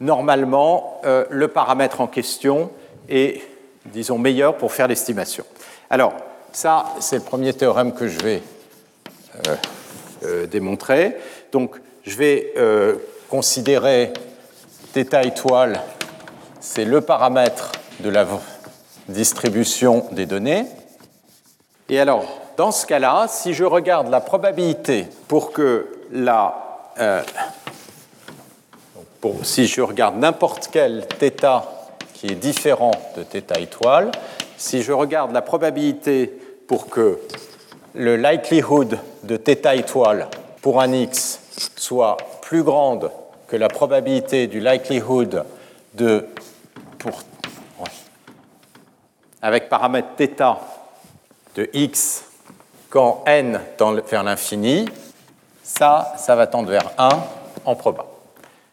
normalement euh, le paramètre en question est, disons, meilleur pour faire l'estimation. Alors, ça, c'est le premier théorème que je vais euh, euh, démontrer. Donc, je vais considérer θ étoile, c'est le paramètre de la distribution des données. Et alors, dans ce cas-là, si je regarde la probabilité pour que la... Euh, si je regarde n'importe quel θ qui est différent de θ étoile, si je regarde la probabilité pour que le likelihood de θ étoile pour un x soit plus grande que la probabilité du likelihood de pour avec paramètre θ de x quand n tend vers l'infini, ça, ça va tendre vers 1 en proba.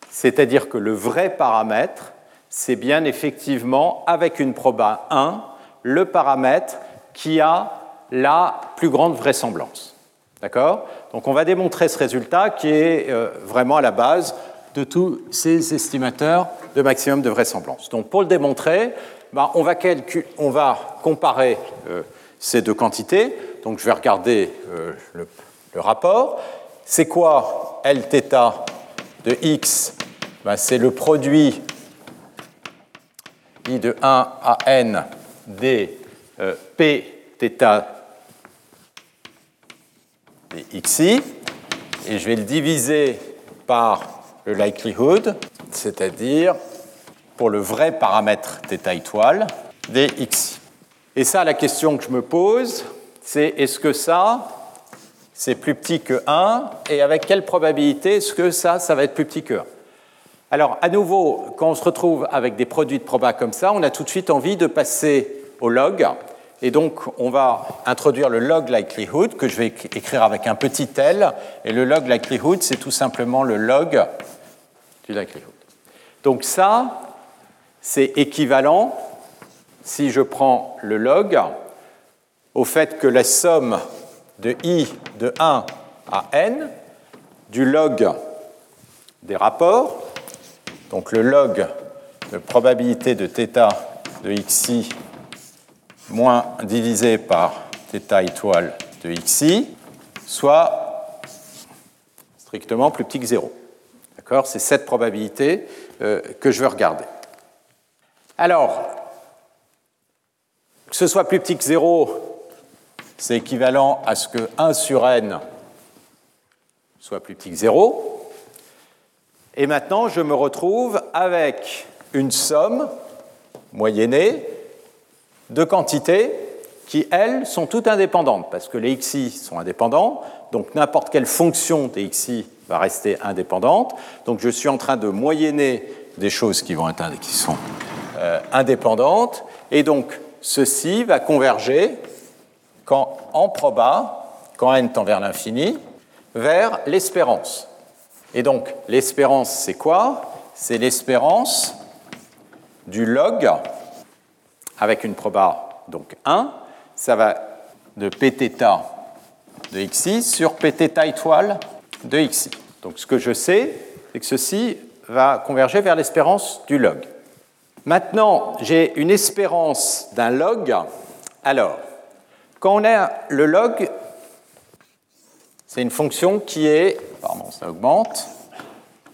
C'est-à-dire que le vrai paramètre, c'est bien effectivement, avec une proba 1, le paramètre qui a la plus grande vraisemblance. D'accord? Donc on va démontrer ce résultat qui est euh, vraiment à la base de tous ces estimateurs de maximum de vraisemblance. Donc pour le démontrer, ben, on, va comparer euh, ces deux quantités. Donc je vais regarder euh, le, rapport. C'est quoi Lθ de x? Ben, C'est le produit i de 1 à n des p θ des xi. Et je vais le diviser par le likelihood, c'est-à-dire pour le vrai paramètre θ étoile des xi. Et ça, la question que je me pose, c'est est-ce que ça, c'est plus petit que 1 Et avec quelle probabilité est-ce que ça, ça va être plus petit que 1 Alors, à nouveau, quand on se retrouve avec des produits de proba comme ça, on a tout de suite envie de passer au log. Et donc, on va introduire le log likelihood, que je vais écrire avec un petit l. Et le log likelihood, c'est tout simplement le log du likelihood. Donc ça, c'est équivalent si je prends le log au fait que la somme de i de 1 à n du log des rapports, donc le log de probabilité de θ de xi moins divisé par θ étoile de xi, soit strictement plus petit que 0. D'accord? C'est cette probabilité euh, que je veux regarder. Alors, que ce soit plus petit que 0, c'est équivalent à ce que 1 sur n soit plus petit que 0. Et maintenant, je me retrouve avec une somme moyennée de quantités qui, elles, sont toutes indépendantes, parce que les xi sont indépendants, donc n'importe quelle fonction des xi va rester indépendante. Donc je suis en train de moyenner des choses qui, vont être, sont euh, indépendantes, et donc ceci va converger quand, en proba, quand n tend vers l'infini, vers l'espérance. Et donc, l'espérance, c'est quoi? C'est l'espérance du log avec une proba donc 1, ça va de Pθ de xi sur Pθ étoile de xi. Donc ce que je sais, c'est que ceci va converger vers l'espérance du log. Maintenant, j'ai une espérance d'un log. Alors, quand on a le log, c'est une fonction qui est, pardon, ça augmente,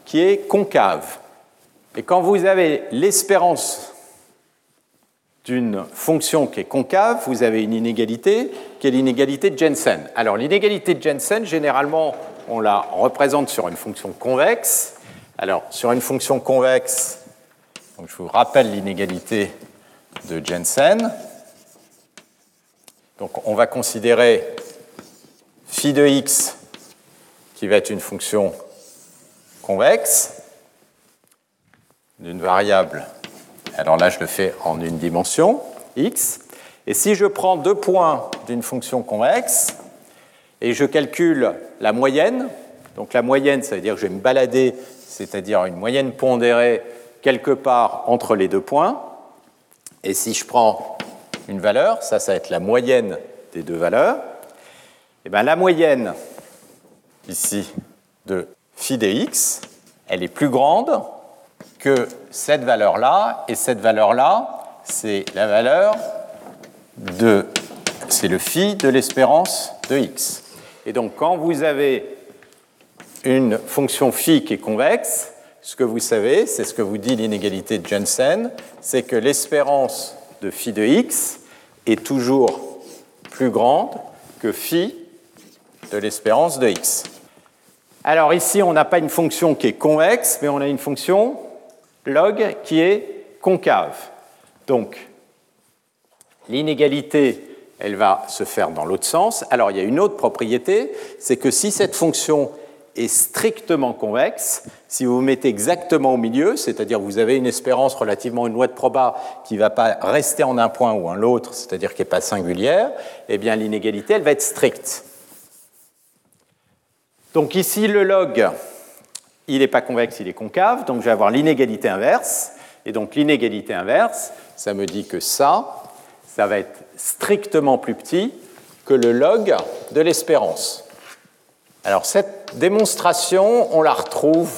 qui est concave. Et quand vous avez l'espérance d'une fonction qui est concave, vous avez une inégalité qui est l'inégalité de Jensen. Alors l'inégalité de Jensen, généralement, on la représente sur une fonction convexe. Alors sur une fonction convexe, je vous rappelle l'inégalité de Jensen. Donc on va considérer phi de x qui va être une fonction convexe d'une variable alors là, je le fais en une dimension, x. Et si je prends deux points d'une fonction convexe et je calcule la moyenne, donc la moyenne, ça veut dire que je vais me balader, c'est-à-dire une moyenne pondérée quelque part entre les deux points. Et si je prends une valeur, ça, ça va être la moyenne des deux valeurs, et bien la moyenne ici de phi dx, elle est plus grande que cette valeur-là, et cette valeur-là, c'est la valeur de, c'est le phi de l'espérance de x. Et donc quand vous avez une fonction phi qui est convexe, ce que vous savez, c'est ce que vous dit l'inégalité de Jensen, c'est que l'espérance de phi de x est toujours plus grande que phi de l'espérance de x. Alors ici, on n'a pas une fonction qui est convexe, mais on a une fonction log qui est concave. Donc, l'inégalité, elle va se faire dans l'autre sens. Alors, il y a une autre propriété, c'est que si cette fonction est strictement convexe, si vous vous mettez exactement au milieu, c'est-à-dire vous avez une espérance relativement une loi de proba qui ne va pas rester en un point ou en l'autre, c'est-à-dire qui n'est pas singulière, eh bien l'inégalité, elle va être stricte. Donc ici, le log, il n'est pas convexe, il est concave, donc je vais avoir l'inégalité inverse. Et donc l'inégalité inverse, ça me dit que ça, ça va être strictement plus petit que le log de l'espérance. Alors cette démonstration, on la retrouve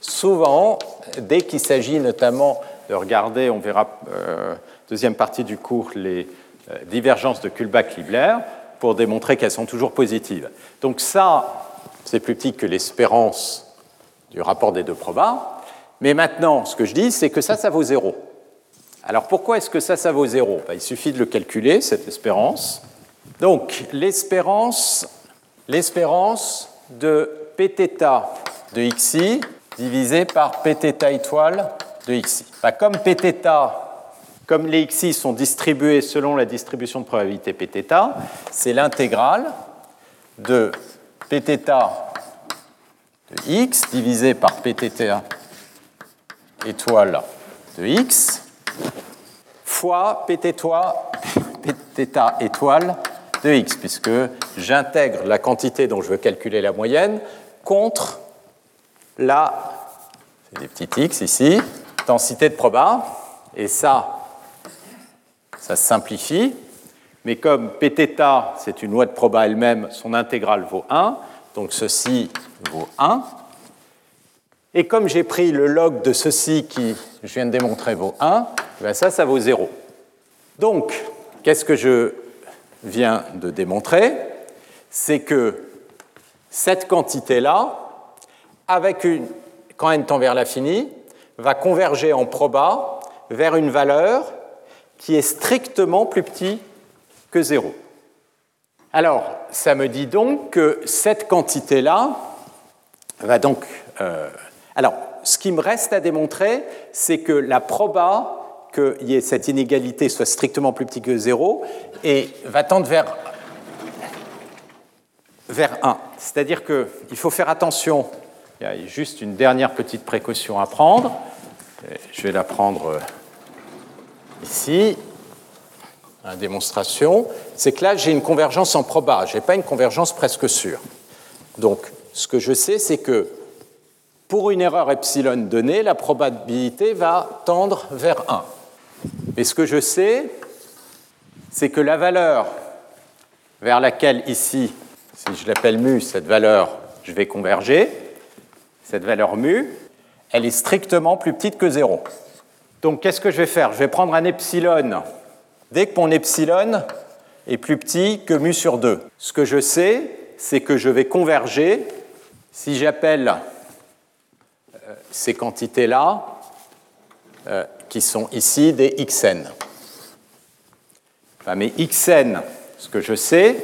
souvent dès qu'il s'agit notamment de regarder, on verra euh, deuxième partie du cours, les euh, divergences de Kullback-Libler, pour démontrer qu'elles sont toujours positives. Donc ça, c'est plus petit que l'espérance du rapport des deux probas. Mais maintenant, ce que je dis, c'est que ça, ça vaut zéro. Alors pourquoi est-ce que ça, ça vaut zéro ben, Il suffit de le calculer, cette espérance. Donc l'espérance, l'espérance de Pθ de xi divisé par Pθ étoile de xi. Ben, comme Pθ, comme les xi sont distribués selon la distribution de probabilité Pθ, c'est l'intégrale de Pθ de x divisé par PTTA étoile de x fois pθ étoile de x, puisque j'intègre la quantité dont je veux calculer la moyenne contre la, c'est x ici, densité de proba, et ça, ça se simplifie, mais comme pθ, c'est une loi de proba elle-même, son intégrale vaut 1, donc ceci vaut 1. Et comme j'ai pris le log de ceci qui, je viens de démontrer, vaut 1, ben ça, ça vaut 0. Donc, qu'est-ce que je viens de démontrer? C'est que cette quantité-là, avec une, quand n tend vers l'infini, va converger en proba vers une valeur qui est strictement plus petite que 0. Alors, ça me dit donc que cette quantité-là va donc... Euh, alors, ce qui me reste à démontrer, c'est que la proba qu'il y ait cette inégalité soit strictement plus petite que 0 et va tendre vers, vers 1. C'est-à-dire qu'il faut faire attention, il y a juste une dernière petite précaution à prendre. Je vais la prendre euh, ici la démonstration, c'est que là, j'ai une convergence en proba, je n'ai pas une convergence presque sûre. Donc, ce que je sais, c'est que pour une erreur epsilon donnée, la probabilité va tendre vers 1. Et ce que je sais, c'est que la valeur vers laquelle ici, si je l'appelle mu, cette valeur, je vais converger, cette valeur mu, elle est strictement plus petite que 0. Donc qu'est-ce que je vais faire? Je vais prendre un epsilon. Dès que mon epsilon est plus petit que mu sur 2, ce que je sais, c'est que je vais converger si j'appelle euh, ces quantités-là, euh, qui sont ici des xn. Enfin, mais xn, ce que je sais,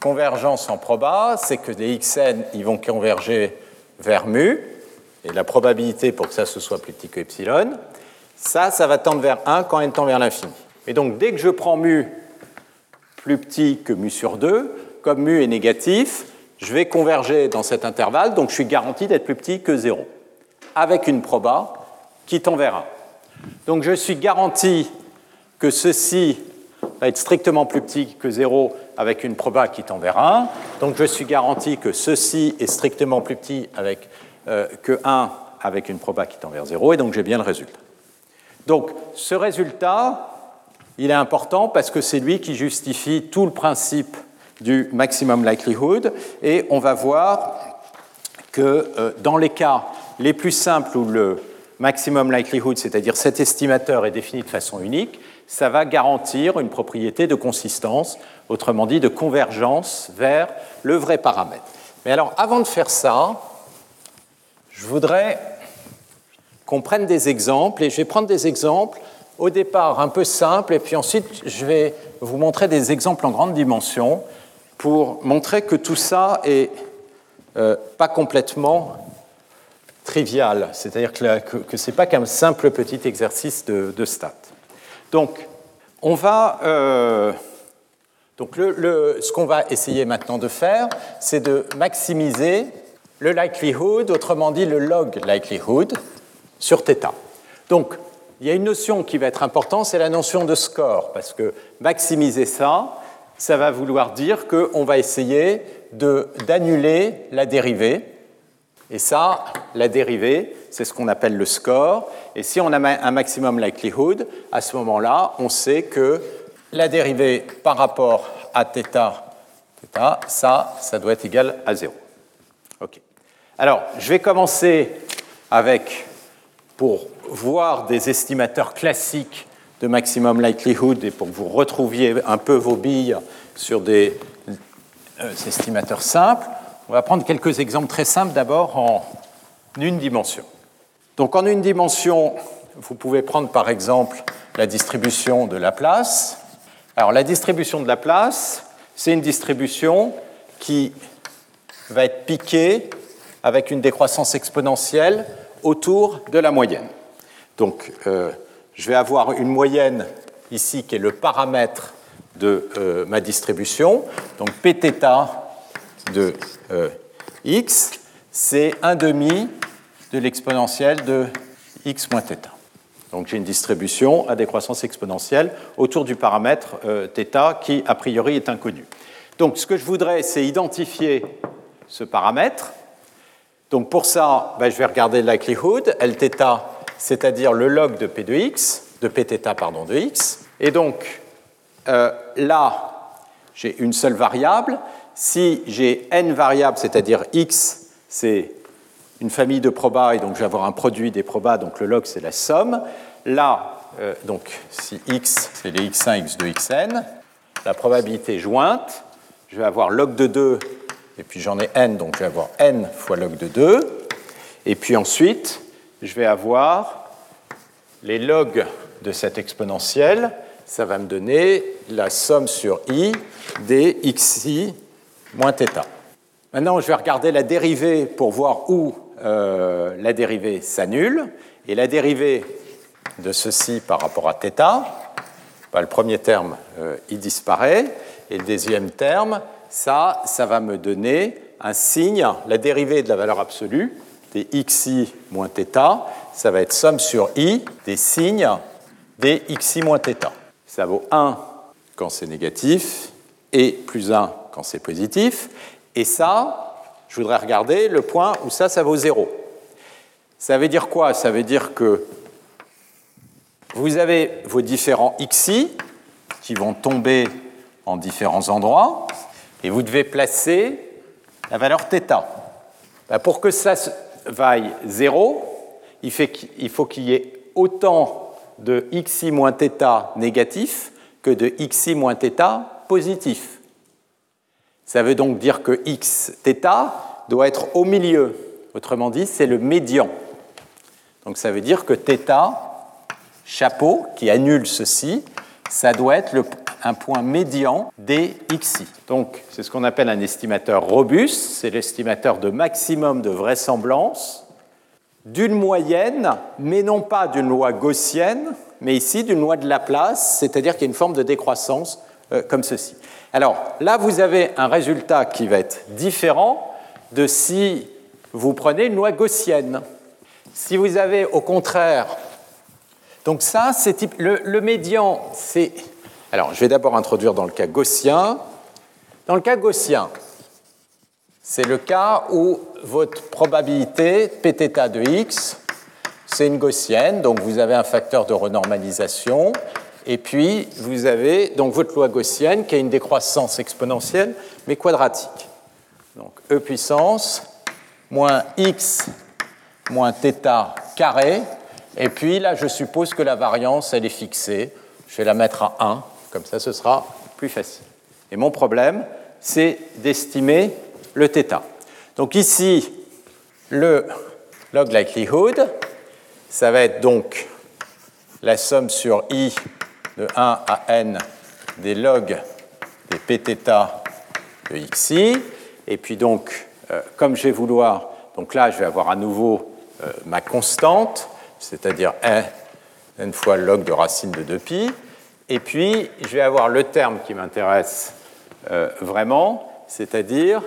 convergence en proba, c'est que des xn, ils vont converger vers mu, et la probabilité pour que ça se soit plus petit que epsilon, ça, ça va tendre vers 1 quand n tend vers l'infini. Et donc, dès que je prends mu plus petit que mu sur 2, comme mu est négatif, je vais converger dans cet intervalle, donc je suis garanti d'être plus petit que 0, avec une proba qui tend vers 1. Donc je suis garanti que ceci va être strictement plus petit que 0 avec une proba qui tend vers 1. Donc je suis garanti que ceci est strictement plus petit avec, euh, que 1 avec une proba qui tend vers 0, et donc j'ai bien le résultat. Donc ce résultat, il est important parce que c'est lui qui justifie tout le principe du maximum likelihood, et on va voir que euh, dans les cas les plus simples où le maximum likelihood, c'est-à-dire cet estimateur est défini de façon unique, ça va garantir une propriété de consistance, autrement dit de convergence vers le vrai paramètre. Mais alors, avant de faire ça, je voudrais qu'on prenne des exemples, et je vais prendre des exemples au départ un peu simples, et puis ensuite je vais vous montrer des exemples en grande dimension pour montrer que tout ça est euh, pas complètement trivial, c'est-à-dire que, ce n'est pas qu'un simple petit exercice de, stats. Donc, on va, euh, donc le, ce qu'on va essayer maintenant de faire, c'est de maximiser le likelihood, autrement dit le log likelihood, sur θ. Donc, il y a une notion qui va être importante, c'est la notion de score, parce que maximiser ça, ça va vouloir dire qu'on va essayer d'annuler la dérivée. Et ça, la dérivée, c'est ce qu'on appelle le score. Et si on a un maximum likelihood, à ce moment-là, on sait que la dérivée par rapport à θ, ça, ça doit être égal à 0. OK. Alors, je vais commencer avec pour voir des estimateurs classiques de maximum likelihood et pour que vous retrouviez un peu vos billes sur des euh, estimateurs simples, on va prendre quelques exemples très simples d'abord en une dimension. Donc en une dimension, vous pouvez prendre par exemple la distribution de Laplace. Alors la distribution de Laplace, c'est une distribution qui va être piquée avec une décroissance exponentielle autour de la moyenne. Donc, euh, je vais avoir une moyenne ici qui est le paramètre de euh, ma distribution. Donc, Pθ de euh, x, c'est un demi de l'exponentielle de x moins θ. Donc, j'ai une distribution à décroissance exponentielle autour du paramètre θ qui, a priori, est inconnu. Donc, ce que je voudrais, c'est identifier ce paramètre donc pour ça, ben, je vais regarder le likelihood, Lθ, c'est-à-dire le log de P de x, de Pθ pardon, de x. Et donc euh, là, j'ai une seule variable. Si j'ai n variables, c'est-à-dire x, c'est une famille de probas, et donc je vais avoir un produit des probas, donc le log c'est la somme. Là, euh, donc si x c'est les x1, x2, xn, la probabilité jointe, je vais avoir log de 2 et puis j'en ai n, donc je vais avoir n fois log de 2. Et puis ensuite, je vais avoir les logs de cette exponentielle. Ça va me donner la somme sur i des xi moins θ. Maintenant, je vais regarder la dérivée pour voir où euh, la dérivée s'annule. Et la dérivée de ceci par rapport à θ, bah, le premier terme, euh, disparaît. Et le deuxième terme, ça, ça va me donner un signe, la dérivée de la valeur absolue, des xi moins θ, ça va être somme sur i des signes des xi moins θ. Ça vaut 1 quand c'est négatif et plus 1 quand c'est positif. Et ça, je voudrais regarder le point où ça, ça vaut 0. Ça veut dire quoi Ça veut dire que vous avez vos différents xi qui vont tomber en différents endroits, et vous devez placer la valeur θ. Ben, pour que ça vaille 0, il, faut qu'il y ait autant de xi moins θ négatif que de xi moins θ positif. Ça veut donc dire que x θ doit être au milieu. Autrement dit, c'est le médian. Donc ça veut dire que θ, chapeau, qui annule ceci, ça doit être un point médian des. Donc c'est ce qu'on appelle un estimateur robuste, c'est l'estimateur de maximum de vraisemblance d'une moyenne, mais non pas d'une loi gaussienne, mais ici d'une loi de Laplace, c'est-à-dire qu'il y a une forme de décroissance euh, comme ceci. Alors là, vous avez un résultat qui va être différent de si vous prenez une loi gaussienne. Si vous avez au contraire, donc ça, c'est le médian, c'est. Alors, je vais d'abord introduire dans le cas gaussien. Dans le cas gaussien, c'est le cas où votre probabilité Pθ de x, c'est une gaussienne, donc vous avez un facteur de renormalisation, et puis vous avez donc votre loi gaussienne qui a une décroissance exponentielle, mais quadratique. Donc e puissance moins x moins θ carré, et puis là je suppose que la variance elle est fixée, je vais la mettre à 1, comme ça ce sera plus facile. Et mon problème, c'est d'estimer le θ. Donc ici, le log likelihood, ça va être donc la somme sur i de 1 à n des logs des pθ de xi. Et puis donc, euh, comme je vais vouloir, donc là je vais avoir à nouveau euh, ma constante, c'est-à-dire n, n fois log de racine de 2pi. Et puis je vais avoir le terme qui m'intéresse euh, vraiment, c'est-à-dire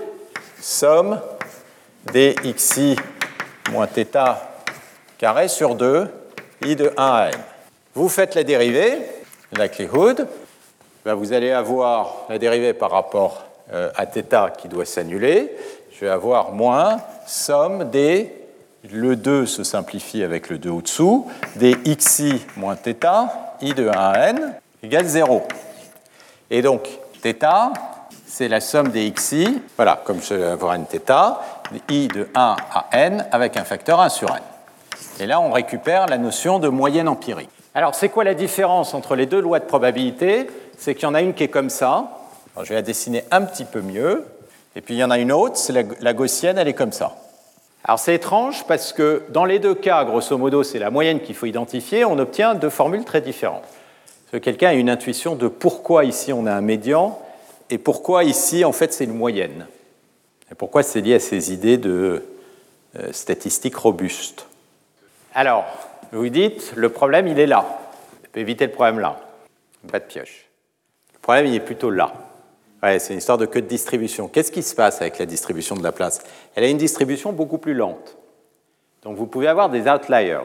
somme des xi moins θ carré sur 2, i de 1 à n. Vous faites la dérivée, la likelihood, ben vous allez avoir la dérivée par rapport euh, à θ qui doit s'annuler. Je vais avoir moins somme des, le 2 se simplifie avec le 2 au-dessous, des xi moins θ, i de 1 à n, égale 0. Et donc, θ, c'est la somme des xi, voilà, comme je vais avoir n θ, i de 1 à n avec un facteur 1 sur n. Et là, on récupère la notion de moyenne empirique. Alors, c'est quoi la différence entre les deux lois de probabilité? C'est qu'il y en a une qui est comme ça. je vais la dessiner un petit peu mieux. Et puis, il y en a une autre, c'est la, gaussienne, elle est comme ça. Alors, c'est étrange parce que dans les deux cas, grosso modo, c'est la moyenne qu'il faut identifier. On obtient deux formules très différentes. Que quelqu'un a une intuition de pourquoi ici on a un médian et pourquoi ici, en fait, c'est une moyenne. Et pourquoi c'est lié à ces idées de euh, statistiques robustes. Alors, vous dites, le problème, il est là. On peut éviter le problème là. Pas de pioche. Le problème, il est plutôt là. Ouais, c'est une histoire de queue de distribution. Qu'est-ce qui se passe avec la distribution de la place? Elle a une distribution beaucoup plus lente. Donc vous pouvez avoir des outliers.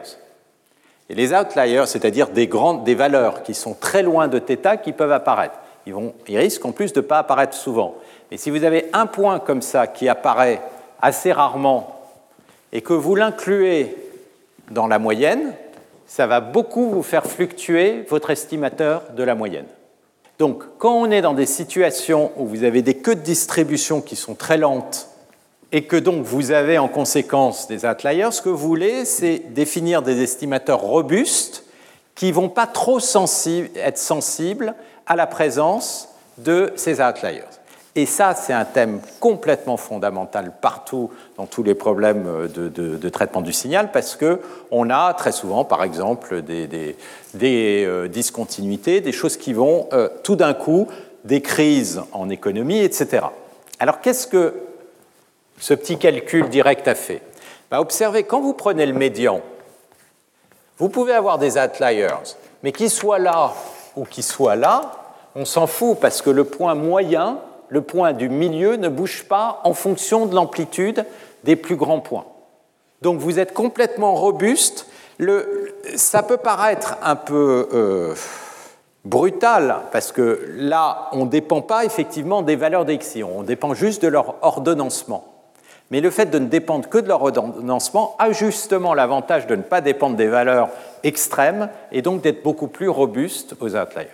Et les outliers, c'est-à-dire des, valeurs qui sont très loin de θ qui peuvent apparaître. Ils risquent en plus de ne pas apparaître souvent. Mais si vous avez un point comme ça qui apparaît assez rarement et que vous l'incluez dans la moyenne, ça va beaucoup vous faire fluctuer votre estimateur de la moyenne. Donc, quand on est dans des situations où vous avez des queues de distribution qui sont très lentes et que donc vous avez en conséquence des outliers, ce que vous voulez, c'est définir des estimateurs robustes qui ne vont pas trop être sensibles à la présence de ces outliers. Et ça, c'est un thème complètement fondamental partout dans tous les problèmes de, traitement du signal, parce qu'on a très souvent, par exemple, des, euh, discontinuités, des choses qui vont euh, tout d'un coup, des crises en économie, etc. Alors, qu'est-ce que ce petit calcul direct a fait bah, Observez, quand vous prenez le médian, vous pouvez avoir des outliers, mais qu'ils soient là ou qu'ils soient là, on s'en fout parce que le point moyen le point du milieu ne bouge pas en fonction de l'amplitude des plus grands points. Donc vous êtes complètement robuste. ça peut paraître un peu euh, brutal parce que là, on ne dépend pas effectivement des valeurs d'excion, on dépend juste de leur ordonnancement. Mais le fait de ne dépendre que de leur ordonnancement a justement l'avantage de ne pas dépendre des valeurs extrêmes et donc d'être beaucoup plus robuste aux outliers.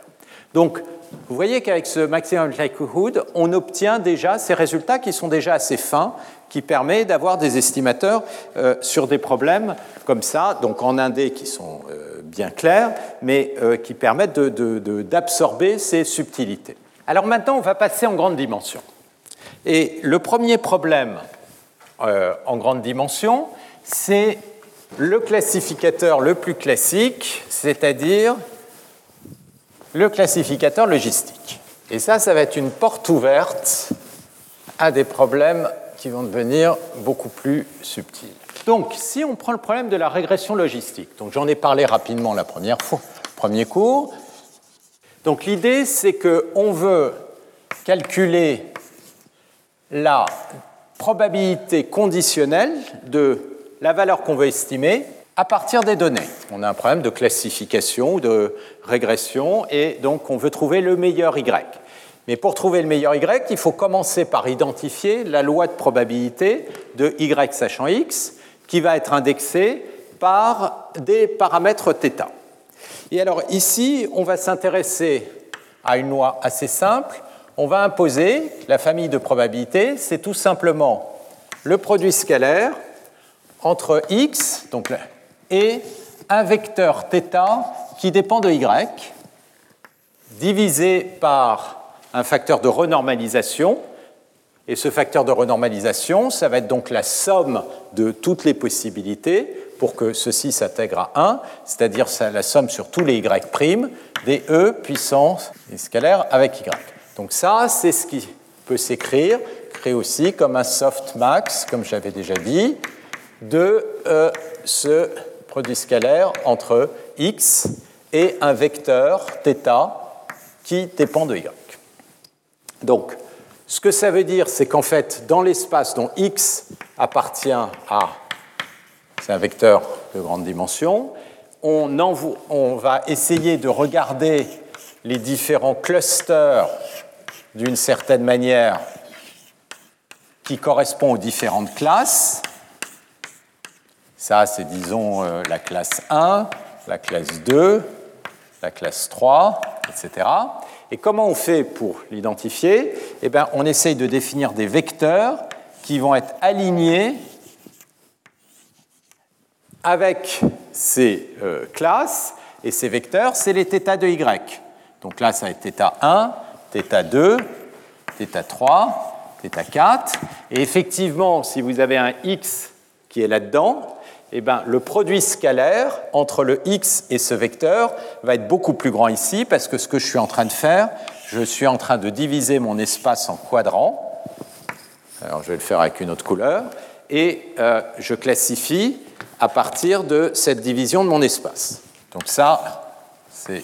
Donc, vous voyez qu'avec ce maximum likelihood, on obtient déjà ces résultats qui sont déjà assez fins, qui permettent d'avoir des estimateurs euh, sur des problèmes comme ça, donc en indé qui sont euh, bien clairs, mais euh, qui permettent d'absorber ces subtilités. Alors maintenant, on va passer en grande dimension. Et le premier problème en grande dimension, c'est le classificateur le plus classique, c'est-à-dire le classificateur logistique. Et ça, ça va être une porte ouverte à des problèmes qui vont devenir beaucoup plus subtils. Donc, si on prend le problème de la régression logistique, donc j'en ai parlé rapidement la première fois, premier cours. Donc l'idée, c'est qu'on veut calculer la probabilité conditionnelle de la valeur qu'on veut estimer à partir des données. On a un problème de classification ou de régression et donc on veut trouver le meilleur Y. Mais pour trouver le meilleur Y, il faut commencer par identifier la loi de probabilité de Y sachant X qui va être indexée par des paramètres θ. Et alors ici, on va s'intéresser à une loi assez simple. On va imposer la famille de probabilités, c'est tout simplement le produit scalaire entre x, et un vecteur θ qui dépend de y, divisé par un facteur de renormalisation. Et ce facteur de renormalisation, ça va être donc la somme de toutes les possibilités pour que ceci s'intègre à 1, c'est-à-dire la somme sur tous les y' des e puissance scalaire avec y. Donc ça, c'est ce qui peut s'écrire, créer aussi comme un softmax, comme j'avais déjà dit, de euh, ce produit scalaire entre x et un vecteur θ qui dépend de y. Donc, ce que ça veut dire, c'est qu'en fait, dans l'espace dont x appartient à, c'est un vecteur de grande dimension, on, on va essayer de regarder les différents clusters d'une certaine manière qui correspondent aux différentes classes ça, c'est, disons, euh, la classe 1, la classe 2, la classe 3, etc. Et comment on fait pour l'identifier? Eh bien, on essaye de définir des vecteurs qui vont être alignés avec ces euh, classes, et ces vecteurs, c'est les θ de y. Donc là, ça va être θ1, θ2, θ3, θ4. Et effectivement, si vous avez un x qui est là-dedans, eh ben, le produit scalaire entre le x et ce vecteur va être beaucoup plus grand ici parce que ce que je suis en train de faire, je suis en train de diviser mon espace en quadrants. Alors je vais le faire avec une autre couleur. Et euh, je classifie à partir de cette division de mon espace. Donc ça, c'est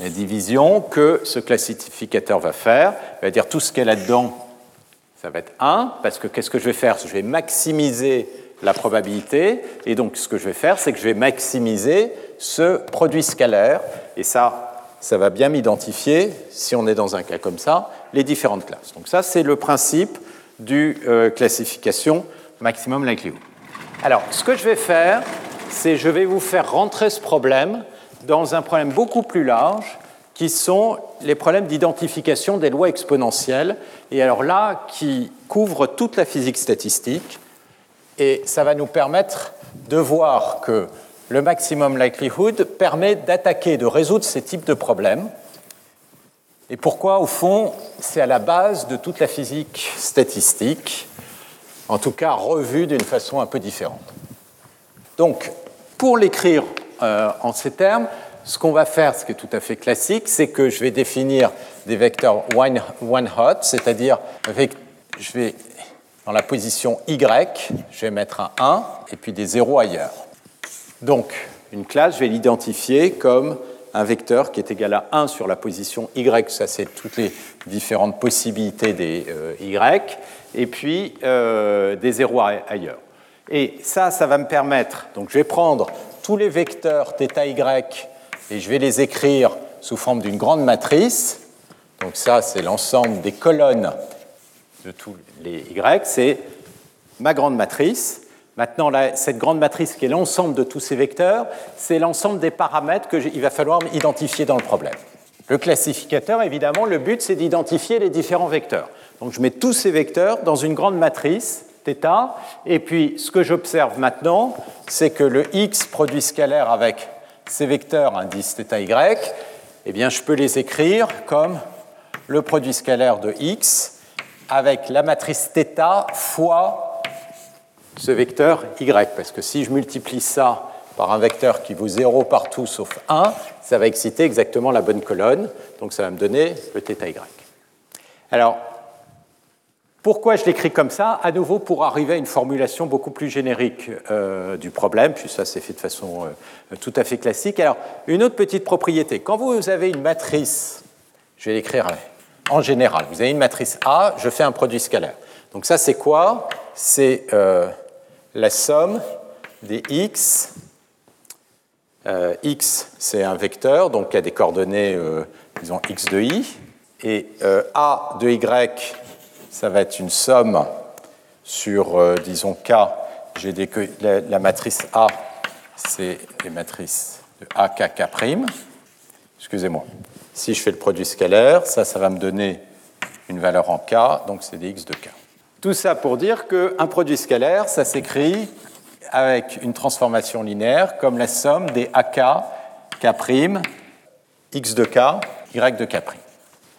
la division que ce classificateur va faire. Il va dire tout ce qu'il y a là-dedans, ça va être 1, parce que qu'est-ce que je vais faire? Je vais maximiser la probabilité. Et donc, ce que je vais faire, c'est que je vais maximiser ce produit scalaire. Et ça, ça va bien m'identifier, si on est dans un cas comme ça, les différentes classes. Donc ça, c'est le principe du euh, classification maximum likelihood. Alors, ce que je vais faire, c'est je vais vous faire rentrer ce problème dans un problème beaucoup plus large qui sont les problèmes d'identification des lois exponentielles, et alors là, qui couvrent toute la physique statistique, et ça va nous permettre de voir que le maximum likelihood permet d'attaquer, de résoudre ces types de problèmes. Et pourquoi, au fond, c'est à la base de toute la physique statistique, en tout cas revue d'une façon un peu différente. Donc, pour l'écrire euh, en ces termes, ce qu'on va faire, ce qui est tout à fait classique, c'est que je vais définir des vecteurs one, one hot, c'est-à-dire je vais dans la position Y, je vais mettre un 1 et puis des 0 ailleurs. Donc, une classe, je vais l'identifier comme un vecteur qui est égal à 1 sur la position Y, ça c'est toutes les différentes possibilités des euh, Y, et puis euh, des 0 ailleurs. Et ça, ça va me permettre, donc je vais prendre tous les vecteurs θY et je vais les écrire sous forme d'une grande matrice. Donc ça, c'est l'ensemble des colonnes de tous les Y, c'est ma grande matrice. Maintenant, cette grande matrice qui est l'ensemble de tous ces vecteurs, c'est l'ensemble des paramètres qu'il va falloir identifier dans le problème. Le classificateur, évidemment, le but, c'est d'identifier les différents vecteurs. Donc je mets tous ces vecteurs dans une grande matrice, θ, et puis ce que j'observe maintenant, c'est que le x produit scalaire avec ces vecteurs indice θ, y, eh bien je peux les écrire comme le produit scalaire de x avec la matrice θ fois ce vecteur y, parce que si je multiplie ça par un vecteur qui vaut 0 partout sauf 1, ça va exciter exactement la bonne colonne, donc ça va me donner le θy. Alors, pourquoi je l'écris comme ça? À nouveau pour arriver à une formulation beaucoup plus générique euh, du problème, puis ça c'est fait de façon euh, tout à fait classique. Alors, une autre petite propriété. Quand vous avez une matrice, je vais l'écrire en général, vous avez une matrice A, je fais un produit scalaire. Donc ça c'est quoi? C'est euh, la somme des x. x c'est un vecteur, donc il y a des coordonnées, disons, x de i. Et A de y ça va être une somme sur, euh, disons, K. J'ai la, matrice A, c'est les matrices de A, K, K'. Excusez-moi. Si je fais le produit scalaire, ça, ça va me donner une valeur en K, donc c'est des X de K. Tout ça pour dire qu'un produit scalaire, ça s'écrit avec une transformation linéaire comme la somme des AK, K', X de K, Y de K'.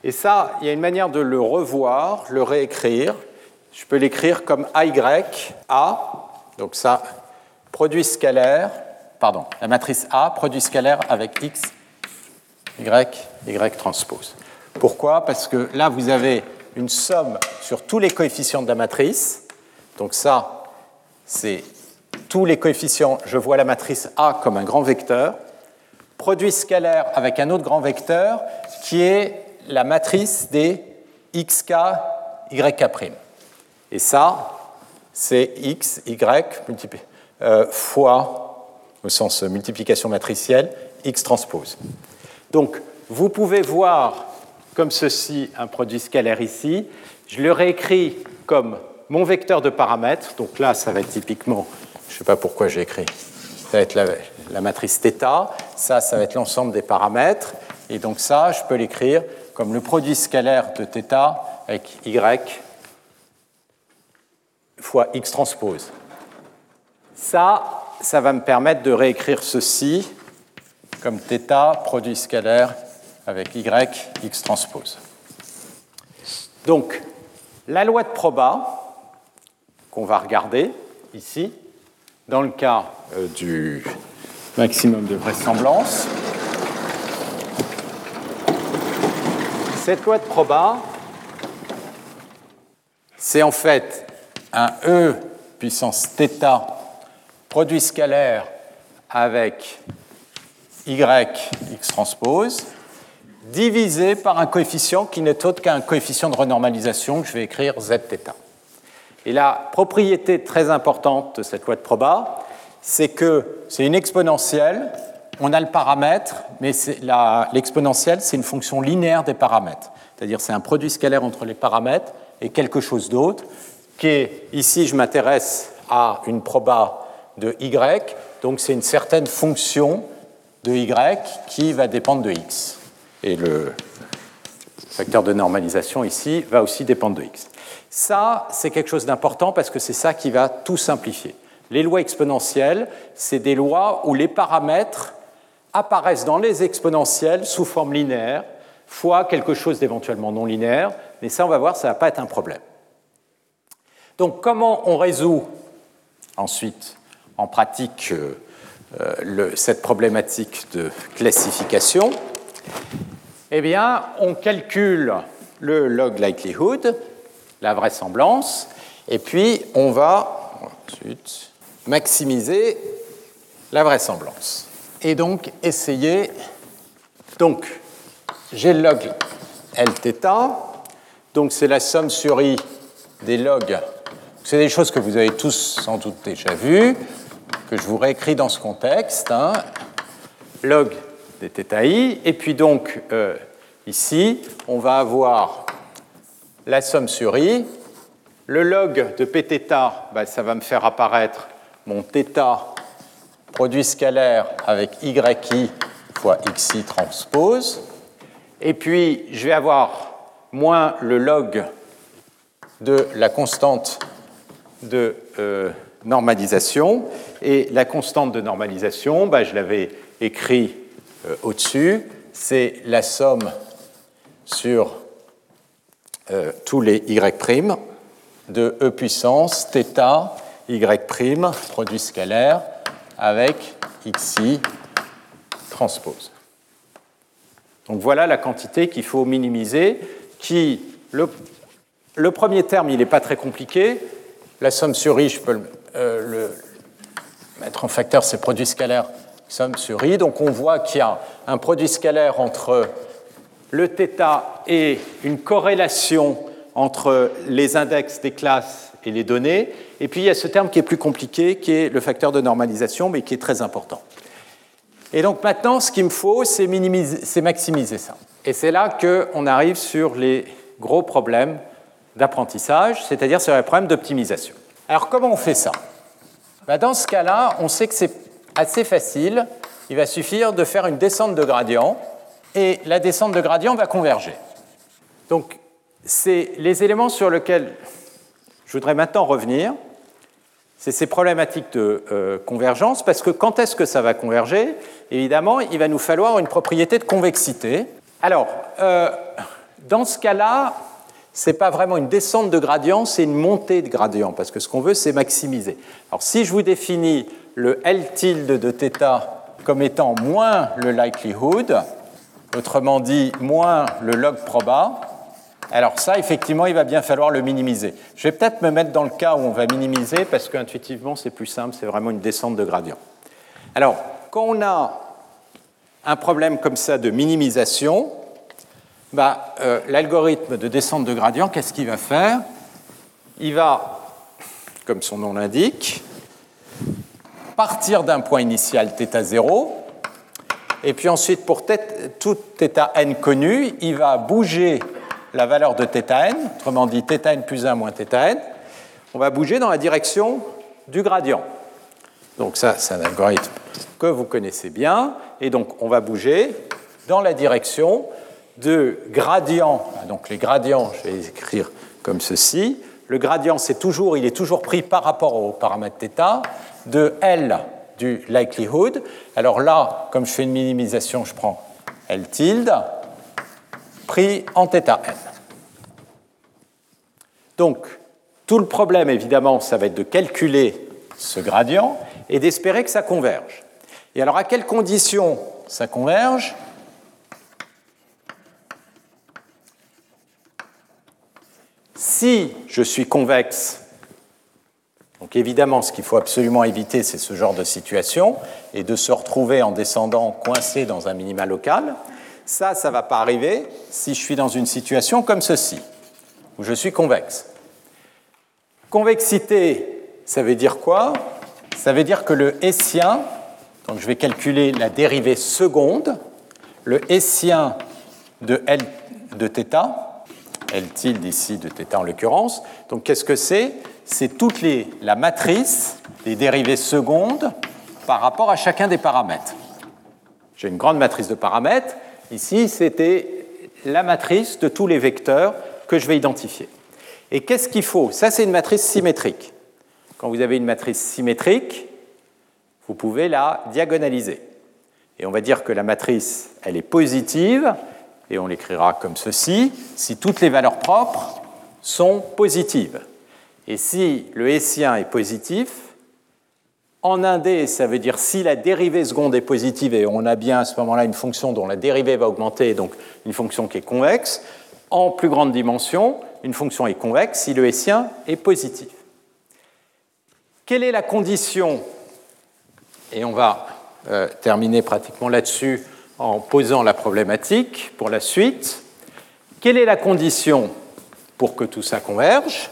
Et ça, il y a une manière de le revoir, le réécrire. Je peux l'écrire comme AY, A, donc ça, produit scalaire, pardon, la matrice A, produit scalaire avec X, Y, Y transpose. Pourquoi? Parce que là, vous avez une somme sur tous les coefficients de la matrice. Donc ça, c'est tous les coefficients, je vois la matrice A comme un grand vecteur, produit scalaire avec un autre grand vecteur qui est la matrice des xk, yk'. Et ça, c'est x, y euh, fois, au sens multiplication matricielle, x transpose. Donc, vous pouvez voir comme ceci un produit scalaire ici. Je le réécris comme mon vecteur de paramètres. Donc là, ça va être typiquement, je ne sais pas pourquoi j'ai écrit, ça va être la, la matrice θ. Ça, ça va être l'ensemble des paramètres. Et donc ça, je peux l'écrire comme le produit scalaire de θ avec y fois x transpose. Ça, ça va me permettre de réécrire ceci comme θ produit scalaire avec y x transpose. Donc, la loi de proba qu'on va regarder ici, dans le cas euh, du maximum de vraisemblance, Cette loi de proba, c'est en fait un E puissance θ produit scalaire avec y x transpose divisé par un coefficient qui n'est autre qu'un coefficient de renormalisation que je vais écrire zθ. Et la propriété très importante de cette loi de proba, c'est que c'est une exponentielle on a le paramètre, mais l'exponentielle, c'est une fonction linéaire des paramètres. C'est-à-dire c'est un produit scalaire entre les paramètres et quelque chose d'autre, qui est, ici, je m'intéresse à une proba de y, donc c'est une certaine fonction de y qui va dépendre de x. Et le facteur de normalisation ici va aussi dépendre de x. Ça, c'est quelque chose d'important parce que c'est ça qui va tout simplifier. Les lois exponentielles, c'est des lois où les paramètres apparaissent dans les exponentielles sous forme linéaire, fois quelque chose d'éventuellement non linéaire, mais ça, on va voir, ça ne va pas être un problème. Donc, comment on résout ensuite, en pratique, euh, euh, cette problématique de classification? Eh bien, on calcule le log likelihood, la vraisemblance, et puis on va ensuite maximiser la vraisemblance et donc essayer. Donc, j'ai le log Lθ, donc c'est la somme sur i des logs. C'est des choses que vous avez tous sans doute déjà vues, que je vous réécris dans ce contexte. Hein. Log des θi, et puis donc ici, on va avoir la somme sur i, le log de Pθ, ben, ça va me faire apparaître mon θ produit scalaire avec yi fois xi transpose. Et puis, je vais avoir moins le log de la constante de euh, normalisation. Et la constante de normalisation, ben, je l'avais écrit euh, au-dessus, c'est la somme sur euh, tous les y' de E puissance θ y' produit scalaire avec xi transpose. Donc voilà la quantité qu'il faut minimiser, qui, le, le premier terme, il n'est pas très compliqué. La somme sur i, je peux le, euh, mettre en facteur, c'est produit scalaire somme sur i. Donc on voit qu'il y a un produit scalaire entre le θ et une corrélation entre les index des classes et les données. Et puis il y a ce terme qui est plus compliqué, qui est le facteur de normalisation, mais qui est très important. Et donc maintenant, ce qu'il me faut, c'est maximiser ça. Et c'est là qu'on arrive sur les gros problèmes d'apprentissage, c'est-à-dire sur les problèmes d'optimisation. Alors comment on fait ça? Ben, Dans ce cas-là, on sait que c'est assez facile. Il va suffire de faire une descente de gradient et la descente de gradient va converger. Donc c'est les éléments sur lesquels je voudrais maintenant revenir. C'est ces problématiques de euh, convergence, parce que quand est-ce que ça va converger? Évidemment, il va nous falloir une propriété de convexité. Alors, euh, dans ce cas-là, ce n'est pas vraiment une descente de gradient, c'est une montée de gradient, parce que ce qu'on veut, c'est maximiser. Alors, si je vous définis le L tilde de θ comme étant moins le likelihood, autrement dit, moins le log proba, alors ça, effectivement, il va bien falloir le minimiser. Je vais peut-être me mettre dans le cas où on va minimiser, parce qu'intuitivement, c'est plus simple, c'est vraiment une descente de gradient. Alors, quand on a un problème comme ça de minimisation, bah, euh, l'algorithme de descente de gradient, qu'est-ce qu'il va faire? Il va, comme son nom l'indique, partir d'un point initial θ0, et puis ensuite, pour tout θn connu, il va bouger la valeur de θn, autrement dit θn plus 1 moins θn, on va bouger dans la direction du gradient. Donc ça, c'est un algorithme que vous connaissez bien, et donc on va bouger dans la direction de gradient. Donc les gradients, je vais les écrire comme ceci. Le gradient, c'est toujours, il est toujours pris par rapport au paramètre θ de L du likelihood. Alors là, comme je fais une minimisation, je prends L tilde en θn. Donc, tout le problème, évidemment, ça va être de calculer ce gradient et d'espérer que ça converge. Et alors, à quelles conditions ça converge? Si je suis convexe, donc évidemment, ce qu'il faut absolument éviter, c'est ce genre de situation et de se retrouver en descendant coincé dans un minima local. Ça, ça ne va pas arriver si je suis dans une situation comme ceci, où je suis convexe. Convexité, ça veut dire quoi? Ça veut dire que le Hessien, donc je vais calculer la dérivée seconde, le Hessien de L de θ, L tilde ici de θ en l'occurrence, donc qu'est-ce que c'est? C'est toute la matrice des dérivées secondes par rapport à chacun des paramètres. J'ai une grande matrice de paramètres, Ici, c'était la matrice de tous les vecteurs que je vais identifier. Et qu'est-ce qu'il faut? Ça, c'est une matrice symétrique. Quand vous avez une matrice symétrique, vous pouvez la diagonaliser. Et on va dire que la matrice, elle est positive, et on l'écrira comme ceci, si toutes les valeurs propres sont positives. Et si le Hessien est positif, en indé, ça veut dire si la dérivée seconde est positive, et on a bien à ce moment-là une fonction dont la dérivée va augmenter, donc une fonction qui est convexe. En plus grande dimension, une fonction est convexe si le hessien est positif. Quelle est la condition Et on va euh, terminer pratiquement là-dessus en posant la problématique pour la suite. Quelle est la condition pour que tout ça converge?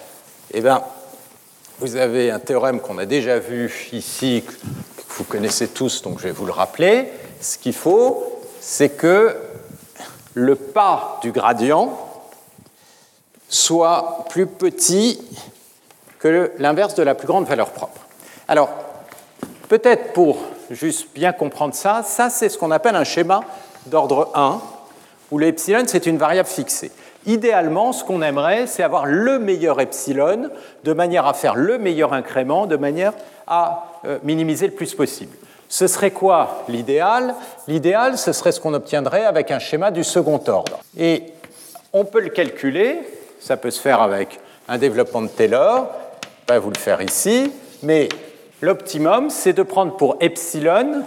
Eh bien, vous avez un théorème qu'on a déjà vu ici, que vous connaissez tous, donc je vais vous le rappeler. Ce qu'il faut, c'est que le pas du gradient soit plus petit que l'inverse de la plus grande valeur propre. Alors, peut-être pour juste bien comprendre ça, ça c'est ce qu'on appelle un schéma d'ordre 1, où l'epsilon c'est une variable fixée. Idéalement, ce qu'on aimerait, c'est avoir le meilleur epsilon, de manière à faire le meilleur incrément, de manière à euh, minimiser le plus possible. Ce serait quoi l'idéal? L'idéal, ce serait ce qu'on obtiendrait avec un schéma du second ordre. Et on peut le calculer, ça peut se faire avec un développement de Taylor, je vais vous le faire ici, mais l'optimum, c'est de prendre pour epsilon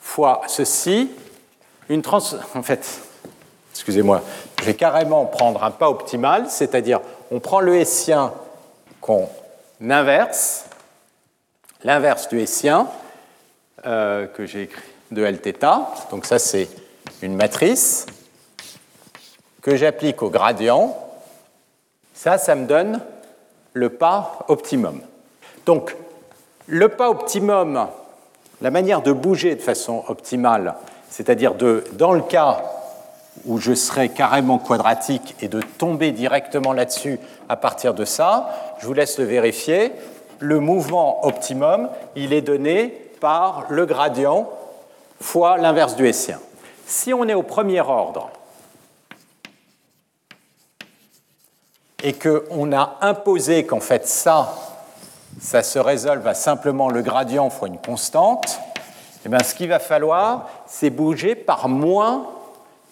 fois ceci, une trans... En fait, excusez-moi, je vais carrément prendre un pas optimal, c'est-à-dire on prend le hessien qu'on inverse, l'inverse du hessien euh, que j'ai écrit de Lθ, donc ça c'est une matrice que j'applique au gradient, ça, ça me donne le pas optimum. Donc, le pas optimum, la manière de bouger de façon optimale, c'est-à-dire dans le cas où je serais carrément quadratique et de tomber directement là-dessus à partir de ça, je vous laisse le vérifier. Le mouvement optimum, il est donné par le gradient fois l'inverse du hessien. Si on est au premier ordre et qu'on a imposé qu'en fait ça, ça se résolve à simplement le gradient fois une constante, eh bien, ce qu'il va falloir, c'est bouger par moins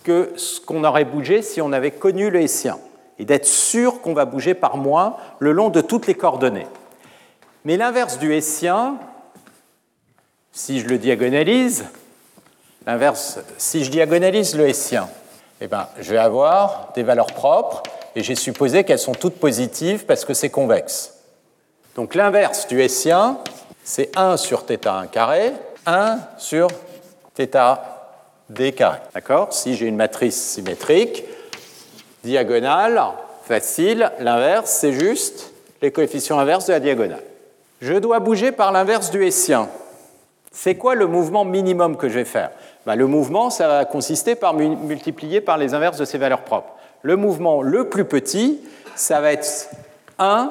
que ce qu'on aurait bougé si on avait connu le hessien, et d'être sûr qu'on va bouger par moins le long de toutes les coordonnées. Mais l'inverse du hessien, si je le diagonalise, l'inverse, si je diagonalise le hessien, eh ben, je vais avoir des valeurs propres, et j'ai supposé qu'elles sont toutes positives parce que c'est convexe. Donc l'inverse du hessien, c'est 1 sur θ1 carré, 1 sur θ d carré. D'accord Si j'ai une matrice symétrique, diagonale, facile, l'inverse, c'est juste les coefficients inverses de la diagonale. Je dois bouger par l'inverse du hessien. C'est quoi le mouvement minimum que je vais faire? Ben, Le mouvement, ça va consister par multiplier par les inverses de ces valeurs propres. Le mouvement le plus petit, ça va être 1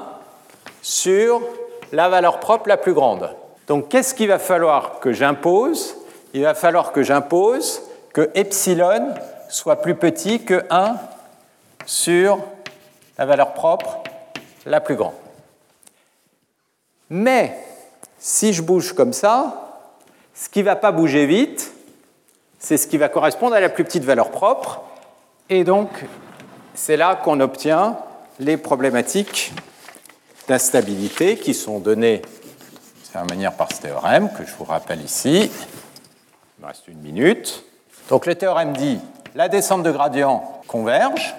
sur la valeur propre la plus grande. Donc qu'est-ce qu'il va falloir que j'impose? Il va falloir que j'impose que epsilon soit plus petit que 1 sur la valeur propre la plus grande. Mais si je bouge comme ça, ce qui ne va pas bouger vite, c'est ce qui va correspondre à la plus petite valeur propre. Et donc, c'est là qu'on obtient les problématiques d'instabilité qui sont données de la manière par ce théorème que je vous rappelle ici. Il me reste une minute. Donc le théorème dit la descente de gradient converge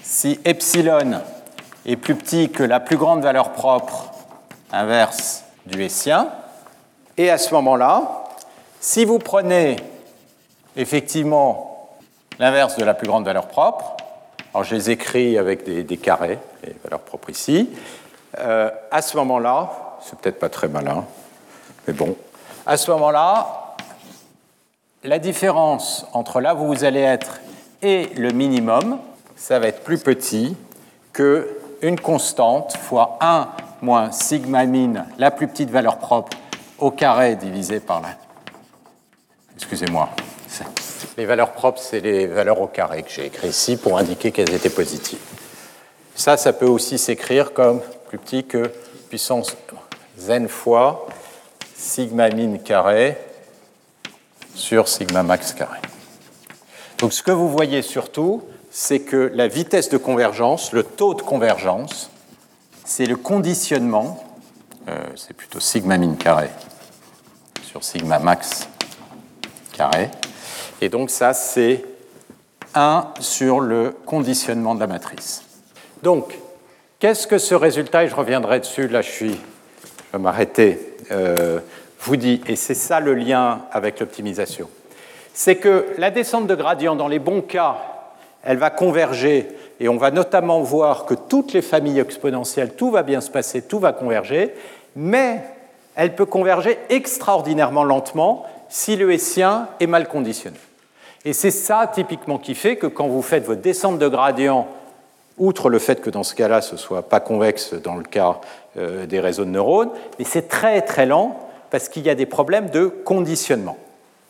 si epsilon est plus petit que la plus grande valeur propre inverse du hessien. Et à ce moment-là, si vous prenez effectivement l'inverse de la plus grande valeur propre, alors je les écris avec des, carrés, les valeurs propres ici, euh, à ce moment-là, c'est peut-être pas très malin, mais bon, à ce moment-là, la différence entre là où vous allez être et le minimum, ça va être plus petit que une constante fois 1 moins sigma min, la plus petite valeur propre, au carré divisé par la... Excusez-moi. Les valeurs propres, c'est les valeurs au carré que j'ai écrites ici pour indiquer qu'elles étaient positives. Ça, ça peut aussi s'écrire comme plus petit que puissance n fois sigma min carré sur sigma max carré. Donc ce que vous voyez surtout, c'est que la vitesse de convergence, le taux de convergence, c'est le conditionnement, euh, c'est plutôt sigma min carré sur sigma max carré, et donc ça c'est 1 sur le conditionnement de la matrice. Donc, qu'est-ce que ce résultat, et je reviendrai dessus, là je suis, je vais m'arrêter, euh, vous dit, et c'est ça le lien avec l'optimisation, c'est que la descente de gradient, dans les bons cas, elle va converger, et on va notamment voir que toutes les familles exponentielles, tout va bien se passer, tout va converger, mais elle peut converger extraordinairement lentement si le hessien est mal conditionné. Et c'est ça typiquement qui fait que quand vous faites votre descente de gradient outre le fait que dans ce cas-là, ce ne soit pas convexe dans le cas euh, des réseaux de neurones, mais c'est très très lent parce qu'il y a des problèmes de conditionnement.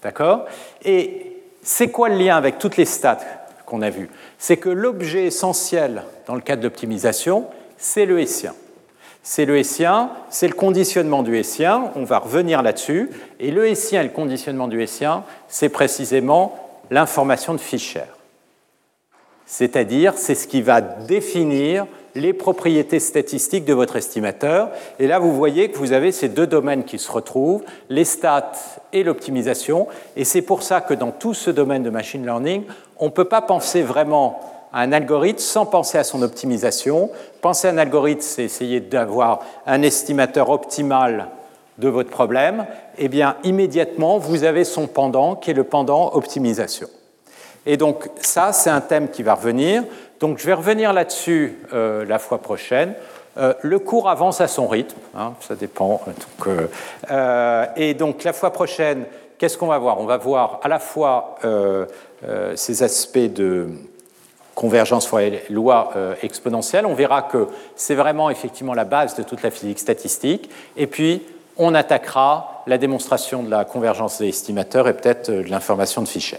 D'accord? Et c'est quoi le lien avec toutes les stats qu'on a vues? C'est que l'objet essentiel dans le cas de l'optimisation, c'est le hessien. C'est le hessien, c'est le conditionnement du hessien, on va revenir là-dessus. Et le hessien et le conditionnement du hessien, c'est précisément l'information de Fischer. C'est-à-dire, c'est ce qui va définir les propriétés statistiques de votre estimateur. Et là, vous voyez que vous avez ces deux domaines qui se retrouvent, les stats et l'optimisation. Et c'est pour ça que dans tout ce domaine de machine learning, on ne peut pas penser vraiment à un algorithme sans penser à son optimisation. Penser à un algorithme, c'est essayer d'avoir un estimateur optimal de votre problème. Eh bien, immédiatement, vous avez son pendant qui est le pendant optimisation. Et donc ça, c'est un thème qui va revenir. Donc je vais revenir là-dessus euh, la fois prochaine. Euh, le cours avance à son rythme, hein, ça dépend. Euh, et donc la fois prochaine, qu'est-ce qu'on va voir? On va voir à la fois ces aspects de convergence fois loi exponentielle. On verra que c'est vraiment effectivement la base de toute la physique statistique. Et puis on attaquera la démonstration de la convergence des estimateurs et peut-être de l'information de Fischer.